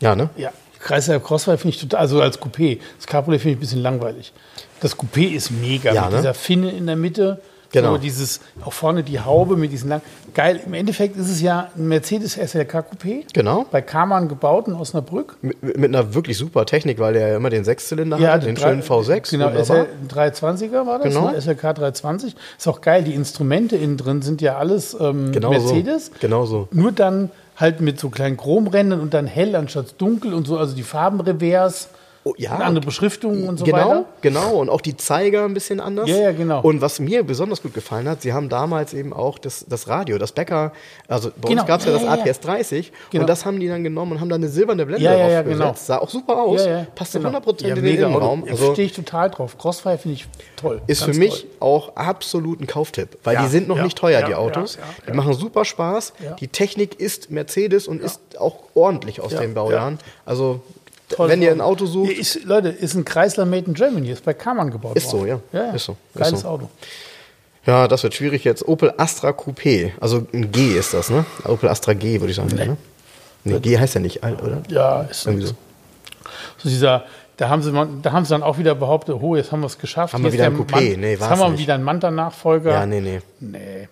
Ja, ne? Ja. Chrysler Crossfire finde ich total, also als Coupé. Das Cabriolet finde ich ein bisschen langweilig. Das Coupé ist mega. Ja, mit ne? dieser Finne in der Mitte. Genau. So dieses, auch vorne die Haube mit diesen lang. Geil. Im Endeffekt ist es ja ein Mercedes SLK Coupé. Genau. Bei Karmann gebaut in Osnabrück. Mit, mit einer wirklich super Technik, weil der ja immer den Sechszylinder hat, den drei- schönen V6. Genau. SL 320er war das, Genau. ne? SLK 320. Ist auch geil, die Instrumente innen drin sind ja alles ähm, Genau Mercedes. so. Genau so. Nur dann halt mit so kleinen Chromrändern und dann hell anstatt dunkel und so, also die Farben revers, Oh, ja. und andere Beschriftungen und so genau, weiter. genau. Und auch die Zeiger ein bisschen anders. Ja, ja, genau. Und was mir besonders gut gefallen hat, sie haben damals eben auch das, das Radio, das Becker, also bei Genau. uns gab es ja, Ja, das ja, ja. APS 30 Genau. und das haben die dann genommen und haben da eine silberne Blende Ja, ja, drauf ja, gesetzt. genau. Sah auch super aus, Ja, ja, passte genau. 100% ja, in den Innenraum. Also stehe ich total drauf. Crossfire finde ich toll. ist Ganz für mich toll. auch absolut ein Kauftipp, weil die sind noch nicht teuer, die Autos. die machen super Spaß. Die Technik ist Mercedes und ist auch ordentlich aus den Baujahren. Also Toll. wenn ihr ein Auto sucht, Ist, Leute, ist ein Chrysler Made in Germany, ist bei Karmann gebaut Ist so, worden. ja. Ist so, ist Geiles so. Auto. Ja, das wird schwierig jetzt. Opel Astra Coupé. Also ein G ist das, ne? Opel Astra G, würde ich sagen. Nee. Ne? Nee, G heißt ja nicht, alt, oder? Ja, ist Irgendwie so. so dieser, da haben, sie, da haben sie dann auch wieder behauptet, oh, jetzt haben wir es geschafft. Haben wir wieder ist ein Coupé. Man- Nee, jetzt war's haben wir wieder einen Manta-Nachfolger. Ja, nee, nee. Nee.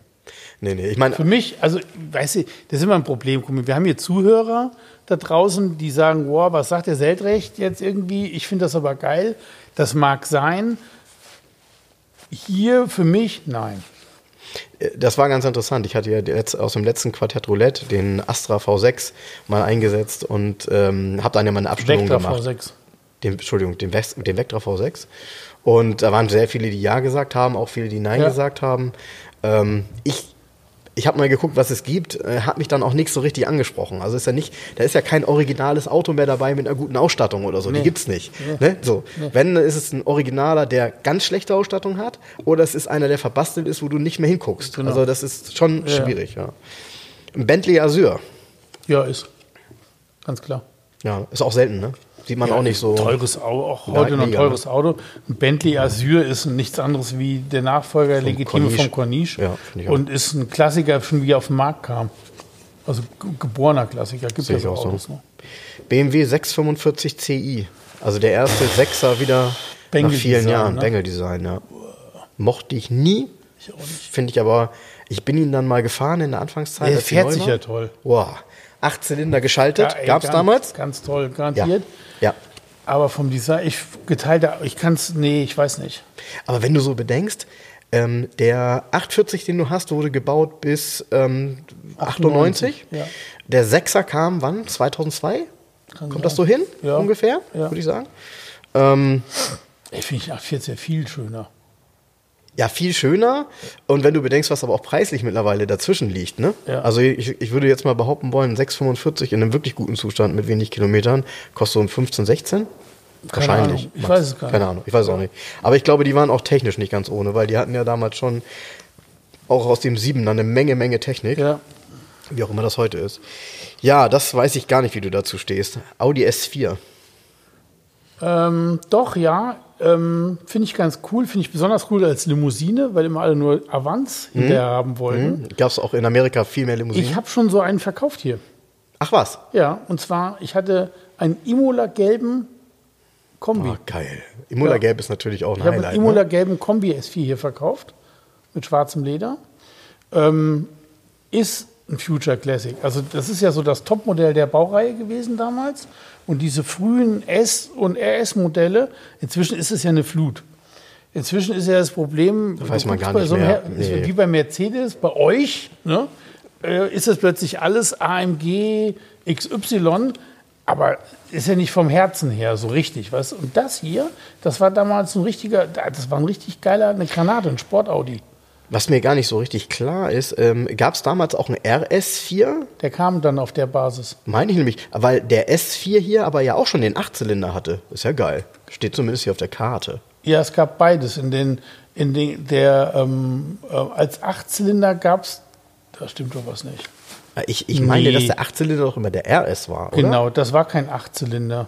Nee, nee. Ich meine, Für mich, also, weißt du, das ist immer ein Problem. Wir haben hier Zuhörer da draußen, die sagen, wow, was sagt der Seltrecht jetzt irgendwie? Ich finde das aber geil. Das mag sein. Hier für mich, nein. das war ganz interessant. Ich hatte ja letz- aus dem letzten Quartett Roulette den Astra V6 mal eingesetzt und ähm, habe dann ja mal eine Abstimmung Vectra gemacht. V6. Den, Entschuldigung, den, West, den Vectra V6. Und da waren sehr viele, die Ja gesagt haben, auch viele, die Nein Ja. gesagt haben. Ähm, ich ich habe mal geguckt, was es gibt, äh, hat mich dann auch nichts so richtig angesprochen. Also ist ja nicht, da ist ja kein originales Auto mehr dabei mit einer guten Ausstattung oder so. Die Nee. gibt's nicht. Ne? So. Wenn, dann ist es ein Originaler, der ganz schlechte Ausstattung hat, oder es ist einer, der verbastelt ist, wo du nicht mehr hinguckst. Genau. Also das ist schon Ja. schwierig, ja. Ein Bentley Azure, Ja, ist. Ganz klar. ja, ist auch selten, ne? Sieht man auch nicht so. Teures Auto, auch Ja, heute noch ein teures Auto. Ein Bentley Azure ist nichts anderes wie der Nachfolger Legitime Corniche. von Corniche Ja, und ist ein Klassiker, schon wie er auf den Markt kam. Also ge- geborener Klassiker. Gibt es auch so. Autos noch. BMW 645 Ci. Also der erste Sechser wieder nach vielen Jahren. ne? Bengal-Design, ja. Mochte ich nie. Finde ich aber, ich bin ihn dann mal gefahren in der Anfangszeit. Der fährt sich ja toll. Boah. Acht Zylinder geschaltet. ey, Gab's ganz- damals? Ganz toll, Ja. garantiert. Ja. Aber vom Design, ich geteilter, ich kann es, nee, ich weiß nicht. Aber wenn du so bedenkst, ähm, der 840, den du hast, wurde gebaut bis ähm, 98. 98, ja. Der Sechser kam wann? 2002? Kann Kommt sein. das so hin? Ja. Ungefähr, Ja. würde ich sagen. Ähm, Ich finde ich 840 viel schöner. Ja, viel schöner. Und wenn du bedenkst, was aber auch preislich mittlerweile dazwischen liegt, ne? Ja. Also ich, ich würde jetzt mal behaupten wollen, 6,45 in einem wirklich guten Zustand mit wenig Kilometern kostet so ein 15, 16? Wahrscheinlich. Ahnung. Ich Max. weiß es gar nicht. Keine Ahnung, ich weiß es auch nicht. Aber ich glaube, die waren auch technisch nicht ganz ohne, weil die hatten ja damals schon auch aus dem 7 eine Menge, Menge Technik, Ja. wie auch immer das heute ist. Ja, das weiß ich gar nicht, wie du dazu stehst. Audi S4. Ähm, doch, ja. Ähm, finde ich ganz cool. Finde ich besonders cool als Limousine, weil immer alle nur Avance Mhm. hinterher haben wollten. Gab es auch in Amerika viel mehr Limousinen? Ich habe schon so einen verkauft hier. Ach was? Ja, und zwar, ich hatte einen Imola-gelben Kombi. Oh, geil. Imola Ja. Ist natürlich auch ein Ich habe einen Highlight. ne? Imola-gelben Kombi S4 hier verkauft, mit schwarzem Leder. Ähm, ist ein Future Classic. Also das ist ja so das Topmodell der Baureihe gewesen damals. Und diese frühen S- und RS-Modelle, inzwischen ist es ja eine Flut. Inzwischen ist ja das Problem, du weiß man gar bei nicht so mehr. Nee. wie bei Mercedes, bei euch, ne, äh, ist das plötzlich alles AMG XY, aber ist ja nicht vom Herzen her so richtig, du? Und das hier, das war damals ein richtiger, das war ein richtig geiler, eine Granate, ein Sport-Audi. Was mir gar nicht so richtig klar ist, ähm, gab es damals auch einen RS4? Der kam dann auf der Basis. Meine ich nämlich, weil der S4 hier aber ja auch schon den Achtzylinder hatte. Ist ja geil. Steht zumindest hier auf der Karte. Ja, es gab beides. In den, in den, der, ähm, äh, als Achtzylinder gab es, da stimmt doch was nicht. Äh, Ich, ich meine, Nee. dass der Achtzylinder doch immer der RS war, oder? Genau, das war kein Achtzylinder.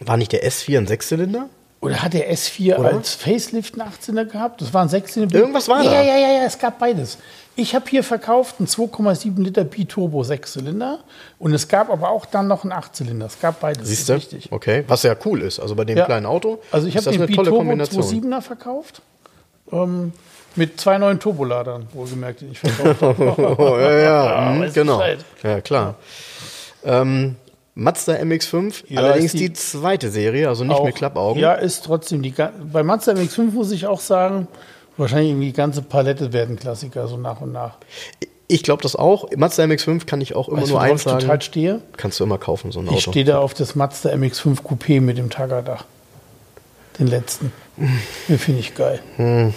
War nicht der S4 ein Sechszylinder? Oder hat der S4 Oder? als Facelift einen 18er gehabt? Das war ein 16er. Irgendwas war ja, da. Ja, ja, ja, es gab beides. Ich habe hier verkauft einen 2,7 Liter Biturbo Sechszylinder und es gab aber auch dann noch einen Achtzylinder. Es gab beides. Siehst das du? ist Richtig. Okay. Was ja cool ist. Also bei dem Ja. kleinen Auto Also ich habe den Biturbo Kombination. 2,7er verkauft. Ähm, mit zwei neuen Turboladern, wohlgemerkt, die ich verkauft habe. Oh, ja, ja, mhm, weißt genau. Bescheid. Ja, klar. Ähm, Mazda MX5, Ja, allerdings die- die, zweite Serie, also nicht Auch- mit Klappaugen. Ja, ist trotzdem die. Bei Mazda MX5 muss ich auch sagen, wahrscheinlich irgendwie die ganze Palette werden Klassiker so nach und nach. Ich glaube das auch. Mazda MX5 kann ich auch immer Weißt nur eins ich total sagen. stehe? Kannst du immer kaufen, so ein Ich Auto. stehe da auf das Mazda MX5 Coupé mit dem Tagardach. Den letzten. Den finde ich geil. Hm.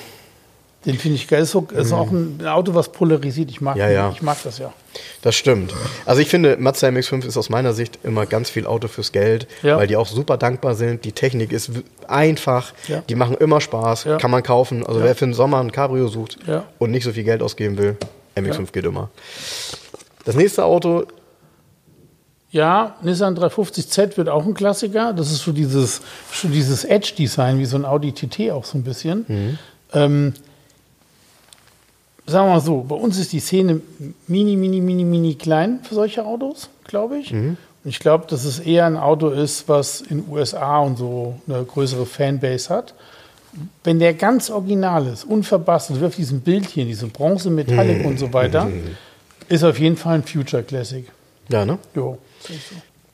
Den finde ich geil. Ist, so, ist auch ein Auto, was polarisiert. Ich mag, Ja, ja. ich mag das ja. Das stimmt. Also ich finde, Mazda MX5 ist aus meiner Sicht immer ganz viel Auto fürs Geld, Ja. weil die auch super dankbar sind. Die Technik ist einfach, die machen immer Spaß, kann man kaufen. Also wer für den Sommer ein Cabrio sucht und nicht so viel Geld ausgeben will, MX5 geht immer. Das nächste Auto, Ja, Nissan 350Z wird auch ein Klassiker. Das ist so dieses, so dieses Edge-Design, wie so ein Audi TT auch so ein bisschen. Mhm. Ähm, sagen wir mal so, bei uns ist die Szene mini, mini, mini, mini klein für solche Autos, glaube ich. Mhm. Und ich glaube, dass es eher ein Auto ist, was in USA und so eine größere Fanbase hat. Wenn der ganz original ist, unverbastelt, wie auf diesem Bild hier, diese Bronze, Metallic Mhm. und so weiter, ist auf jeden Fall ein Future Classic. ja, ne? Jo.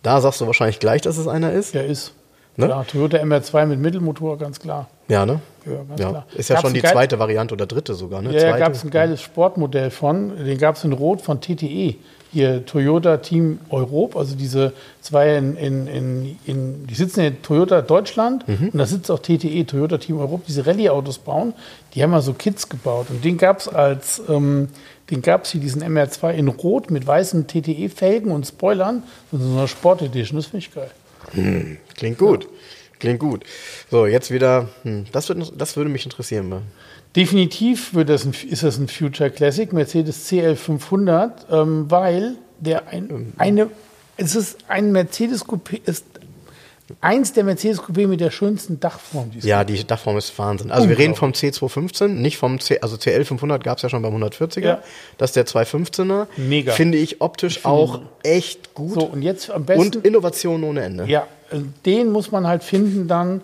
Da sagst du wahrscheinlich gleich, dass es einer ist. Ja, ist. Ne? Klar, Toyota MR2 mit Mittelmotor, ganz klar. Ja, ne? Ja, ganz Ja. klar. Ist ja Gab's schon die zweite Variante oder dritte sogar, ne? Ja, da gab es ein geiles Sportmodell von, den gab es in Rot von TTE. Hier Toyota Team Europe, also diese zwei in, in, in, in die sitzen in Toyota Deutschland Mhm. und da sitzt auch TTE, Toyota Team Europe, diese Rallye-Autos bauen. Die haben mal so Kits gebaut und den gab es als, ähm, den gab es hier diesen MR2 in Rot mit weißen TTE-Felgen und Spoilern so einer Sport-Edition, das finde ich geil. Klingt gut. Klingt gut. So, jetzt wieder, hm, das, wird, das würde mich interessieren. mal. Definitiv wird das ein, ist das ein Future Classic, Mercedes CL500, ähm, weil der ein, eine, es ist ein Mercedes Coupé, ist eins der Mercedes Coupé mit der schönsten Dachform. Die es Ja, die Dachform ist Wahnsinn. Also wir reden vom C215, nicht vom C, also CL500 gab es ja schon beim 140er. Ja. Das ist der 215er. Mega. Finde ich optisch auch echt gut. So, und jetzt am besten. und Innovation ohne Ende. Ja, äh, den muss man halt finden dann.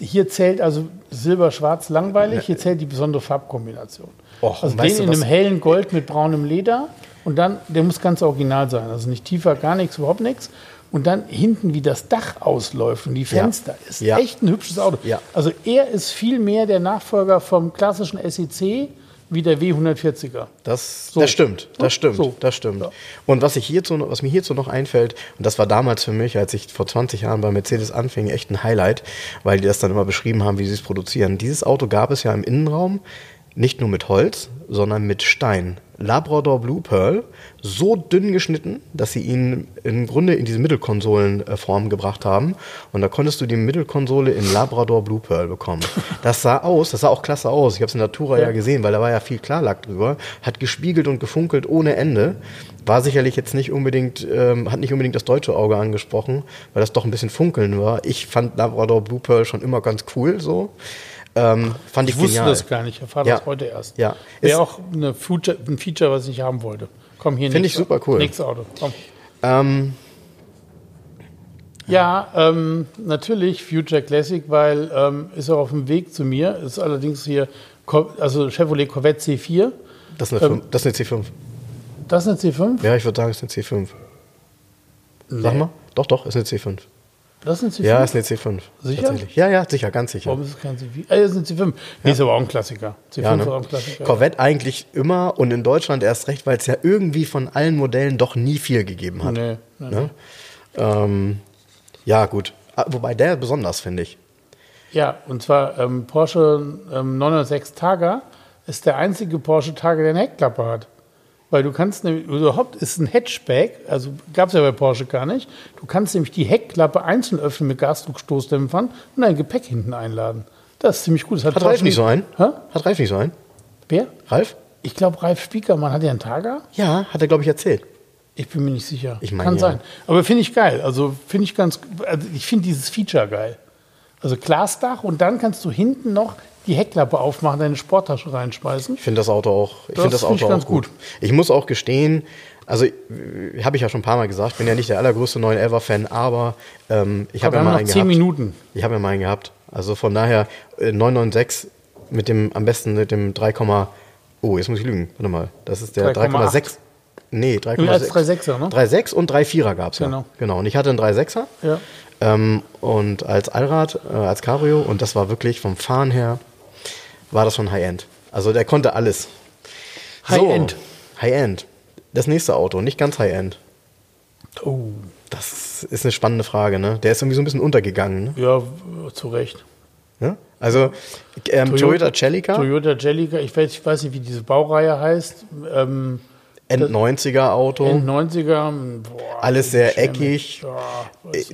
Hier zählt also Silber-Schwarz langweilig, hier zählt die besondere Farbkombination. Och, also den in einem hellen Gold mit braunem Leder und dann, der muss ganz original sein, also nicht tiefer, gar nichts, überhaupt nichts. Und dann hinten, wie das Dach ausläuft und die Fenster, ist Ja. echt ein hübsches Auto. Ja. Also er ist viel mehr der Nachfolger vom klassischen SEC wie der W140er. Das, So. das stimmt, das stimmt, So. das stimmt. Ja. Und was, ich hierzu, was mir hierzu noch einfällt, und das war damals für mich, als ich vor 20 Jahren bei Mercedes anfing, echt ein Highlight, weil die das dann immer beschrieben haben, wie sie es produzieren. Dieses Auto gab es ja im Innenraum nicht nur mit Holz, sondern mit Stein. Labrador Blue Pearl, so dünn geschnitten, dass sie ihn im Grunde in diese Mittelkonsolenform gebracht haben. Und da konntest du die Mittelkonsole in Labrador Blue Pearl bekommen. Das sah aus, das sah auch klasse aus. Ich habe es in Natura ja. Ja. gesehen, weil da war ja viel Klarlack drüber. Hat gespiegelt und gefunkelt ohne Ende. War sicherlich jetzt nicht unbedingt, ähm, hat nicht unbedingt das deutsche Auge angesprochen, weil das doch ein bisschen funkeln war. Ich fand Labrador Blue Pearl schon immer ganz cool so. Ähm, fand ich, Ich wusste genial. das gar nicht, ich erfahre Ja. das heute erst. Ja. Wäre auch eine Future, ein Feature, was ich haben wollte. Komm, hier Finde ich super cool. Nächstes Auto, komm. Ähm, Ja, ähm, natürlich Future Classic, weil ähm, ist auch auf dem Weg zu mir. Ist allerdings hier, also Chevrolet Corvette C4. das, ist eine Ähm, das ist eine C5. Das ist eine C5? Ja, ich würde sagen, es ist eine C5. Sag Nee. mal. Doch, doch, ist eine C5. Das ist eine C5? Ja, ist eine C5. Sicher? Tatsächlich. Ja, ja, sicher, ganz sicher. Warum ist es kein C4? Äh, ist eine C5. Nee, ist aber auch ein Klassiker. C5 Ja, ist auch ne? ein Klassiker. Corvette eigentlich immer und in Deutschland erst recht, weil es ja irgendwie von allen Modellen doch nie viel gegeben hat. Nee, nee, Ne? Ähm, ja, gut. Ah, Wobei der besonders, finde ich. Ja, und zwar ähm, Porsche ähm, 906 Targa ist der einzige Porsche Targa, der eine Heckklappe hat. Weil du kannst nämlich, überhaupt ist ein Hatchback, also gab es ja bei Porsche gar nicht. Du kannst nämlich die Heckklappe einzeln öffnen mit Gasdruckstoßdämpfern und dein Gepäck hinten einladen. Das ist ziemlich gut. Das Hat Ralf nicht so einen? Hä? Hat Ralf nicht so einen? Wer? Ralf? Ich glaube, Ralf Spiekermann hat ja einen Targa. Ja, hat er, glaube ich, erzählt. Ich bin mir nicht sicher. Ich meine, Kann ja. sein. Aber finde ich geil. Also finde ich ganz, also ich finde dieses Feature geil. Also Glasdach und dann kannst du hinten noch die Heckklappe aufmachen, deine Sporttasche reinschmeißen. Ich finde das Auto auch, ich finde das finde ich Auto ganz auch gut. gut. Ich muss auch gestehen, also habe ich ja schon ein paar Mal gesagt, ich bin ja nicht der allergrößte 911er-Fan, aber ähm, ich habe ja mal einen gehabt. Minuten. Ich habe ja mal einen gehabt. Also von daher äh, 996 mit dem, am besten mit dem 3, oh, jetzt muss ich lügen. Warte mal, das ist der 3,8. 3,6. Nee, Ja, als 3,6. 3,6er, ne? 3,6 und 3,4er gab es ja. Genau. Genau. Und ich hatte einen 3,6er. Ja. Ähm, und als Allrad, äh, als Cabrio, und das war wirklich vom Fahren her, war das schon High-End. Also der konnte alles. High-End. So, High-End. Das nächste Auto, nicht ganz High-End. Oh. Das ist eine spannende Frage, ne? Der ist irgendwie so ein bisschen untergegangen, ne? Ja, zu Recht. Ja? Also ähm, Toyota Celica, Toyota Jellica, ich weiß, ich weiß nicht, wie diese Baureihe heißt. Ähm, End-90er Auto, End-90er. Boah, alles sehr eckig. Ja, ich.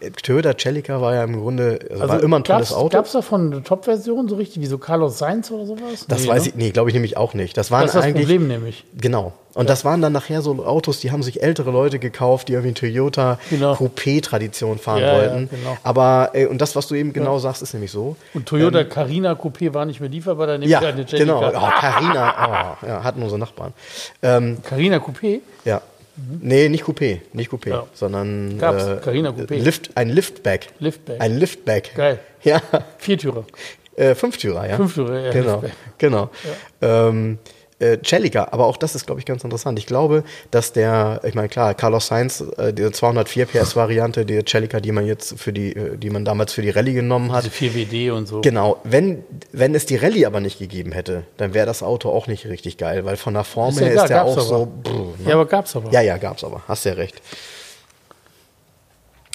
Äh, Toyota Celica war ja im Grunde, also war immer ein tolles Auto. Gab es davon eine Top-Version, so richtig, wie so Carlos Sainz oder sowas? das Nee, weiß ne? ich, nee, glaube ich nämlich auch nicht. Das waren Das ist das eigentlich, Problem nämlich. Genau. Und das waren dann nachher so Autos, die haben sich ältere Leute gekauft, die irgendwie Toyota Genau. Coupé-Tradition fahren Ja, ja, wollten. genau. Aber, äh, und das, was du eben genau sagst, ist nämlich so. Und Toyota Carina Coupé war nicht mehr lieferbar, dann nehme Ja, ich eine Jellica. genau. Oh, Carina, oh, ja, hatten unsere Nachbarn. Ähm, Carina Coupé? ja. Nee, nicht Coupé, nicht Coupé, Ja. sondern Gab's, Carina Coupé. Lift, ein Liftback. Liftback. Ein Liftback. Geil. Ja, Viertürer. äh, Fünftürer, ja. Fünftürer, ja, Genau, genau. Ähm, äh, Celica, aber auch das ist, glaube ich, ganz interessant. Ich glaube, dass der, ich meine, klar, Carlos Sainz, äh, diese 204 PS-Variante, die Celica, die man jetzt für die, äh, die man damals für die Rallye genommen hat, Diese 4WD und so. Genau, wenn, wenn es die Rallye aber nicht gegeben hätte, dann wäre das Auto auch nicht richtig geil, weil von der Form Ist ja her klar, ist der auch so. aber. brr, ne? Ja, aber gab's aber. ja, ja, gab's aber. Hast ja recht.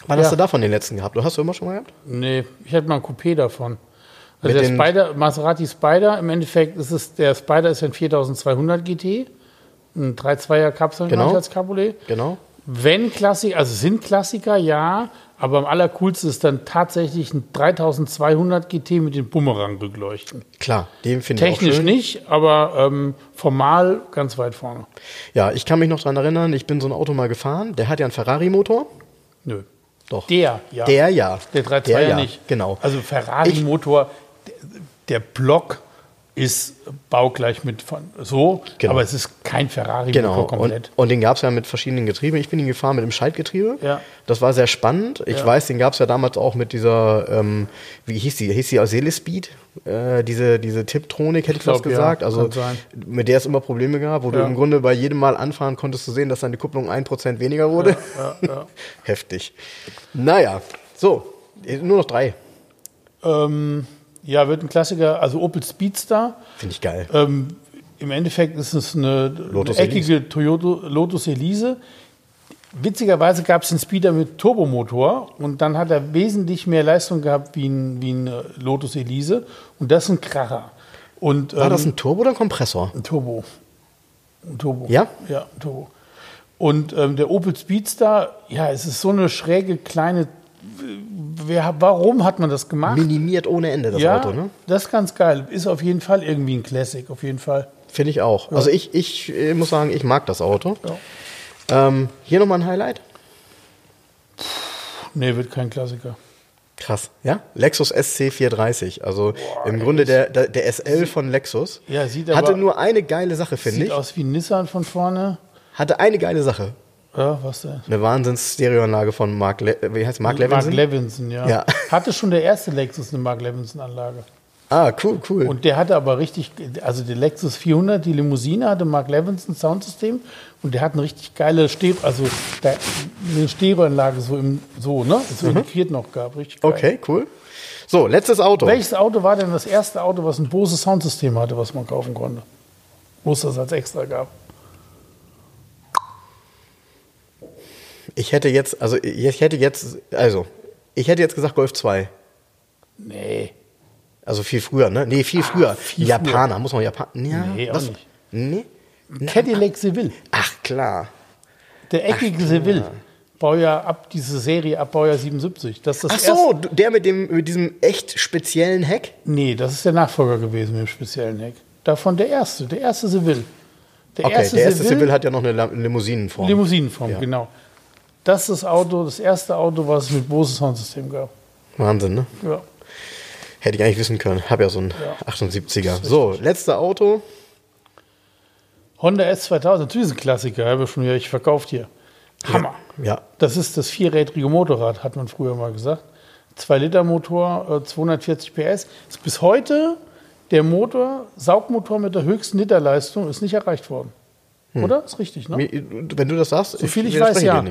Wann Ja. hast du davon den letzten gehabt? Du hast du immer schon mal gehabt? Nee, ich hatte mal ein Coupé davon. Also der Spider, Maserati Spider, im Endeffekt ist es, der Spider ist ein 4200 GT, ein 3.2er Kapsel Genau. als Cabriolet. Genau. Wenn Klassiker, also sind Klassiker, ja, aber am allercoolsten ist dann tatsächlich ein 3200 GT mit den Bumerang-Rückleuchten. Klar, den finde ich auch Technisch nicht, aber ähm, formal ganz weit vorne. Ja, ich kann mich noch dran erinnern, ich bin so ein Auto mal gefahren, der hat ja einen Ferrari-Motor. Nö. Doch. Der, ja. Der ja. Der 3.2er Der ja, nicht. Genau. Also Ferrari-Motor, der, Block ist baugleich mit von so, Genau. aber es ist kein Ferrari-Motor Genau, komplett. und, und den gab es ja mit verschiedenen Getrieben. Ich bin ihn gefahren mit dem Schaltgetriebe. Ja. Das war sehr spannend. Ich Ja. weiß, den gab es ja damals auch mit dieser, ähm, wie hieß die? Hieß die Seele-Speed? Äh, diese, diese Tiptronik, hätte ich, glaub, fast gesagt. ja, also mit der es immer Probleme gab, wo du Ja. im Grunde bei jedem Mal anfahren konntest du sehen, dass deine Kupplung 1% weniger wurde. Heftig. Naja, so, nur noch drei. Ähm, ja, wird ein Klassiker, also Opel Speedstar. Finde ich geil. Ähm, Im Endeffekt ist es eine, eine eckige Toyota Lotus Elise. Witzigerweise gab es einen Speeder mit Turbomotor und dann hat er wesentlich mehr Leistung gehabt wie ein, wie ein äh, Lotus Elise. Und das ist ein Kracher. Und, War ähm, das ein Turbo oder ein Kompressor? Ein Turbo. Ein Turbo. Ja? Ja, ein Turbo. Und ähm, der Opel Speedstar, ja, es ist so eine schräge kleine. Wer, warum hat man das gemacht? Minimiert ohne Ende das ja, Auto, ne? das ist ganz geil. Ist auf jeden Fall irgendwie ein Classic, auf jeden Fall. Finde ich auch. Also ich, ich äh, muss sagen, ich mag das Auto. Ja. Ähm, hier nochmal ein Highlight. Nee, wird kein Klassiker. Krass, ja? Lexus SC430, also im Grunde der, der, der SL von Lexus. Ja, sieht Hatte aber- nur eine geile Sache, finde Sieht ich. aus wie ein Nissan von vorne. Hatte eine geile Sache. Ja, was denn? Eine Wahnsinns-Stereoanlage von Mark, Le wie heißt Mark Mark Levinson? Levinson, ja. Ja. Hatte schon der erste Lexus eine Mark Levinson-Anlage. ah, cool, cool. Und der hatte aber richtig, also der Lexus 400, die Limousine, hatte Mark Levinson Soundsystem und der hat eine richtig geile Stereo, also da, eine Stereoanlage so im, so, ne? So integriert noch gab, richtig geil. Mhm. okay, cool. So, letztes Auto. Welches Auto war denn das erste Auto, was ein Bose Soundsystem hatte, was man kaufen konnte? Wo es das als extra gab? Ich hätte jetzt, also ich hätte jetzt, also, ich hätte jetzt gesagt Golf 2. Nee. Also viel früher, ne? Nee, viel früher. viel Japaner, muss man Japaner. Ja, Nee, auch das, nicht. Nee? Cadillac Seville. Ach, klar. Der eckige Seville. Baujahr ab, diese Serie ab Baujahr 77. Das ist das Ach so, der mit, dem, mit diesem echt speziellen Heck? Nee, das ist der Nachfolger gewesen mit dem speziellen Heck. Davon der erste, der erste Seville. Der Okay, der erste Seville hat ja noch eine Limousinenform. Limousinenform, Ja. genau. Das ist das Auto, das erste Auto, was es mit Bose Soundsystem gab. Wahnsinn, ne? Ja. Hätte ich eigentlich wissen können. Hab ja so einen Ja. 78er. So, letzte Auto. Honda S2000, natürlich ist ein Klassiker, habe ich schon wieder ich verkauft hier. Hammer. Ja. Das ist das vierrädrige Motorrad, hat man früher mal gesagt. 2-Liter-Motor, äh, 240 PS. Ist bis heute der Motor, Saugmotor mit der höchsten Literleistung, ist nicht erreicht worden. Oder? Ist richtig, ne? Wenn du das sagst, So viel ich weiß, ja.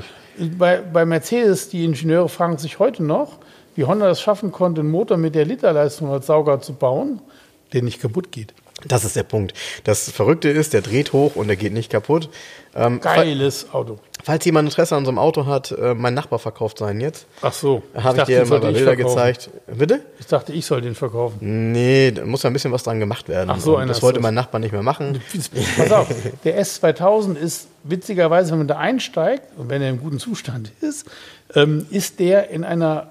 Bei, bei Mercedes, die Ingenieure fragen sich heute noch, wie Honda das schaffen konnte, einen Motor mit der Literleistung als Sauger zu bauen, der nicht kaputt geht. Das ist der Punkt. Das Verrückte ist, der dreht hoch und der geht nicht kaputt. Ähm, Geiles Auto. Falls jemand Interesse an so einem Auto hat, äh, mein Nachbar verkauft seinen jetzt. Ach so. Habe ich dir mal Bilder gezeigt. Bitte? Ich dachte, ich soll den verkaufen. Nee, da muss ja ein bisschen was dran gemacht werden. Ach so, Und einer das wollte mein Nachbar nicht mehr machen. Pass auf, der S2000 ist witzigerweise, wenn man da einsteigt und wenn er im guten Zustand ist, ähm, ist der in einer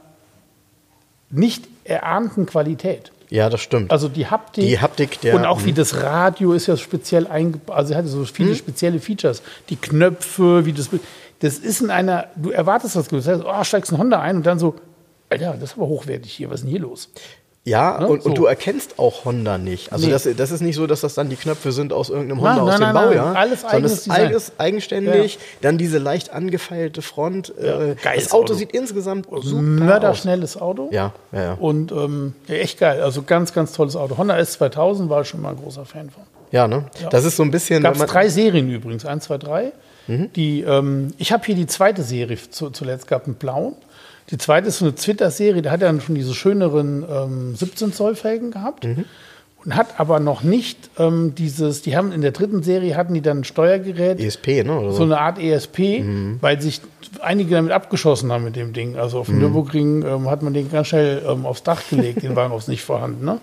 nicht erahnten Qualität. Ja, das stimmt. Also die Haptik. Die Haptik der- Und auch wie das Radio ist ja speziell eingebaut. Also er hatte so viele spezielle Features. Die Knöpfe, wie das. Das ist in einer. Du erwartest das. Du sagst, oh, steigst ein Honda ein und dann so. Alter, das ist aber hochwertig hier. Was ist denn hier los? Ja, ne, und, so. und du erkennst auch Honda nicht. Also Nee. das, das ist nicht so, dass das dann die Knöpfe sind aus irgendeinem Nein, Honda aus nein, dem nein, nein. Baujahr. Alles eigenes alles eigenständig. Dann diese leicht angefeilte Front. äh, geiles das Auto, Auto. sieht insgesamt super aus. Mörderschnelles Auto. Ja, ja, ja. Und ähm, ja, echt geil. Also ganz, ganz tolles Auto. Honda S2000 war ich schon mal ein großer Fan von. Ja, ne? Das ist so ein bisschen. Gab es drei Serien übrigens, eins, zwei, drei. Die, ähm, ich habe hier die zweite Serie zu, zuletzt gehabt, mit blauen. Die zweite ist so eine Twitter-Serie, da hat er dann schon diese schöneren ähm, 17 Zoll Felgen gehabt und hat aber noch nicht ähm, dieses, die haben in der dritten Serie hatten die dann ein Steuergerät, ESP, ne? Oder so eine Art ESP, Mhm. weil sich einige damit abgeschossen haben mit dem Ding. Also auf dem Nürburgring ähm, hat man den ganz schnell ähm, aufs Dach gelegt, den Wagen ist nicht vorhanden. Ne?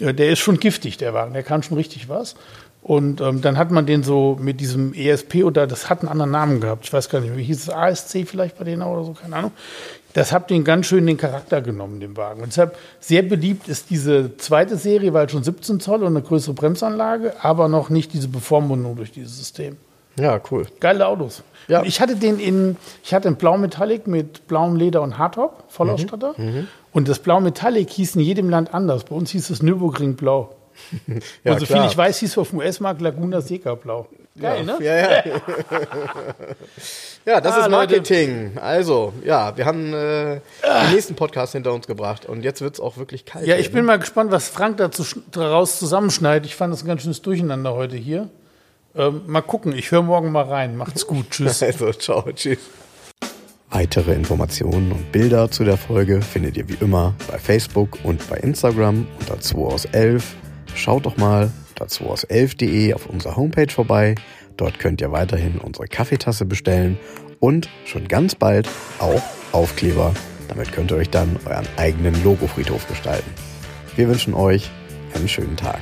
Ja, der ist schon giftig, der Wagen, der kann schon richtig was. Und ähm, dann hat man den so mit diesem ESP oder das hat einen anderen Namen gehabt. Ich weiß gar nicht, wie hieß es ASC vielleicht bei denen oder so, keine Ahnung. Das hat den ganz schön den Charakter genommen, dem Wagen. Und deshalb sehr beliebt ist diese zweite Serie, weil schon 17 Zoll und eine größere Bremsanlage, aber noch nicht diese Bevormundung durch dieses System. Ja, cool. Geile Autos. Ja. Und Ich hatte den in, ich hatte einen Blau Metallic mit blauem Leder und Hardtop, Vollausstatter. Mhm, Und das Blau Metallic hieß in jedem Land anders. Bei uns hieß es Nürburgring Blau. Ja, und so viel klar. ich weiß, hieß es auf dem US-Markt Laguna Seca Blau. Geil, ne? Ja, ja. ja, das Ah, ist Leute. Marketing. Also, ja, wir haben äh, den nächsten Podcast hinter uns gebracht und jetzt wird es auch wirklich kalt. Ja, ich werden. bin mal gespannt, was Frank dazu daraus zusammenschneidet. Ich fand das ein ganz schönes Durcheinander heute hier. Ähm, mal gucken, ich höre morgen mal rein. Macht's gut, tschüss. Also, ciao, tschüss. Weitere Informationen und Bilder zu der Folge findet ihr wie immer bei Facebook und bei Instagram unter 2 aus 11. Schaut doch mal unter 2 aus 11.de auf unserer Homepage vorbei. Dort könnt ihr weiterhin unsere Kaffeetasse bestellen und schon ganz bald auch Aufkleber. Damit könnt ihr euch dann euren eigenen Logofriedhof gestalten. Wir wünschen euch einen schönen Tag.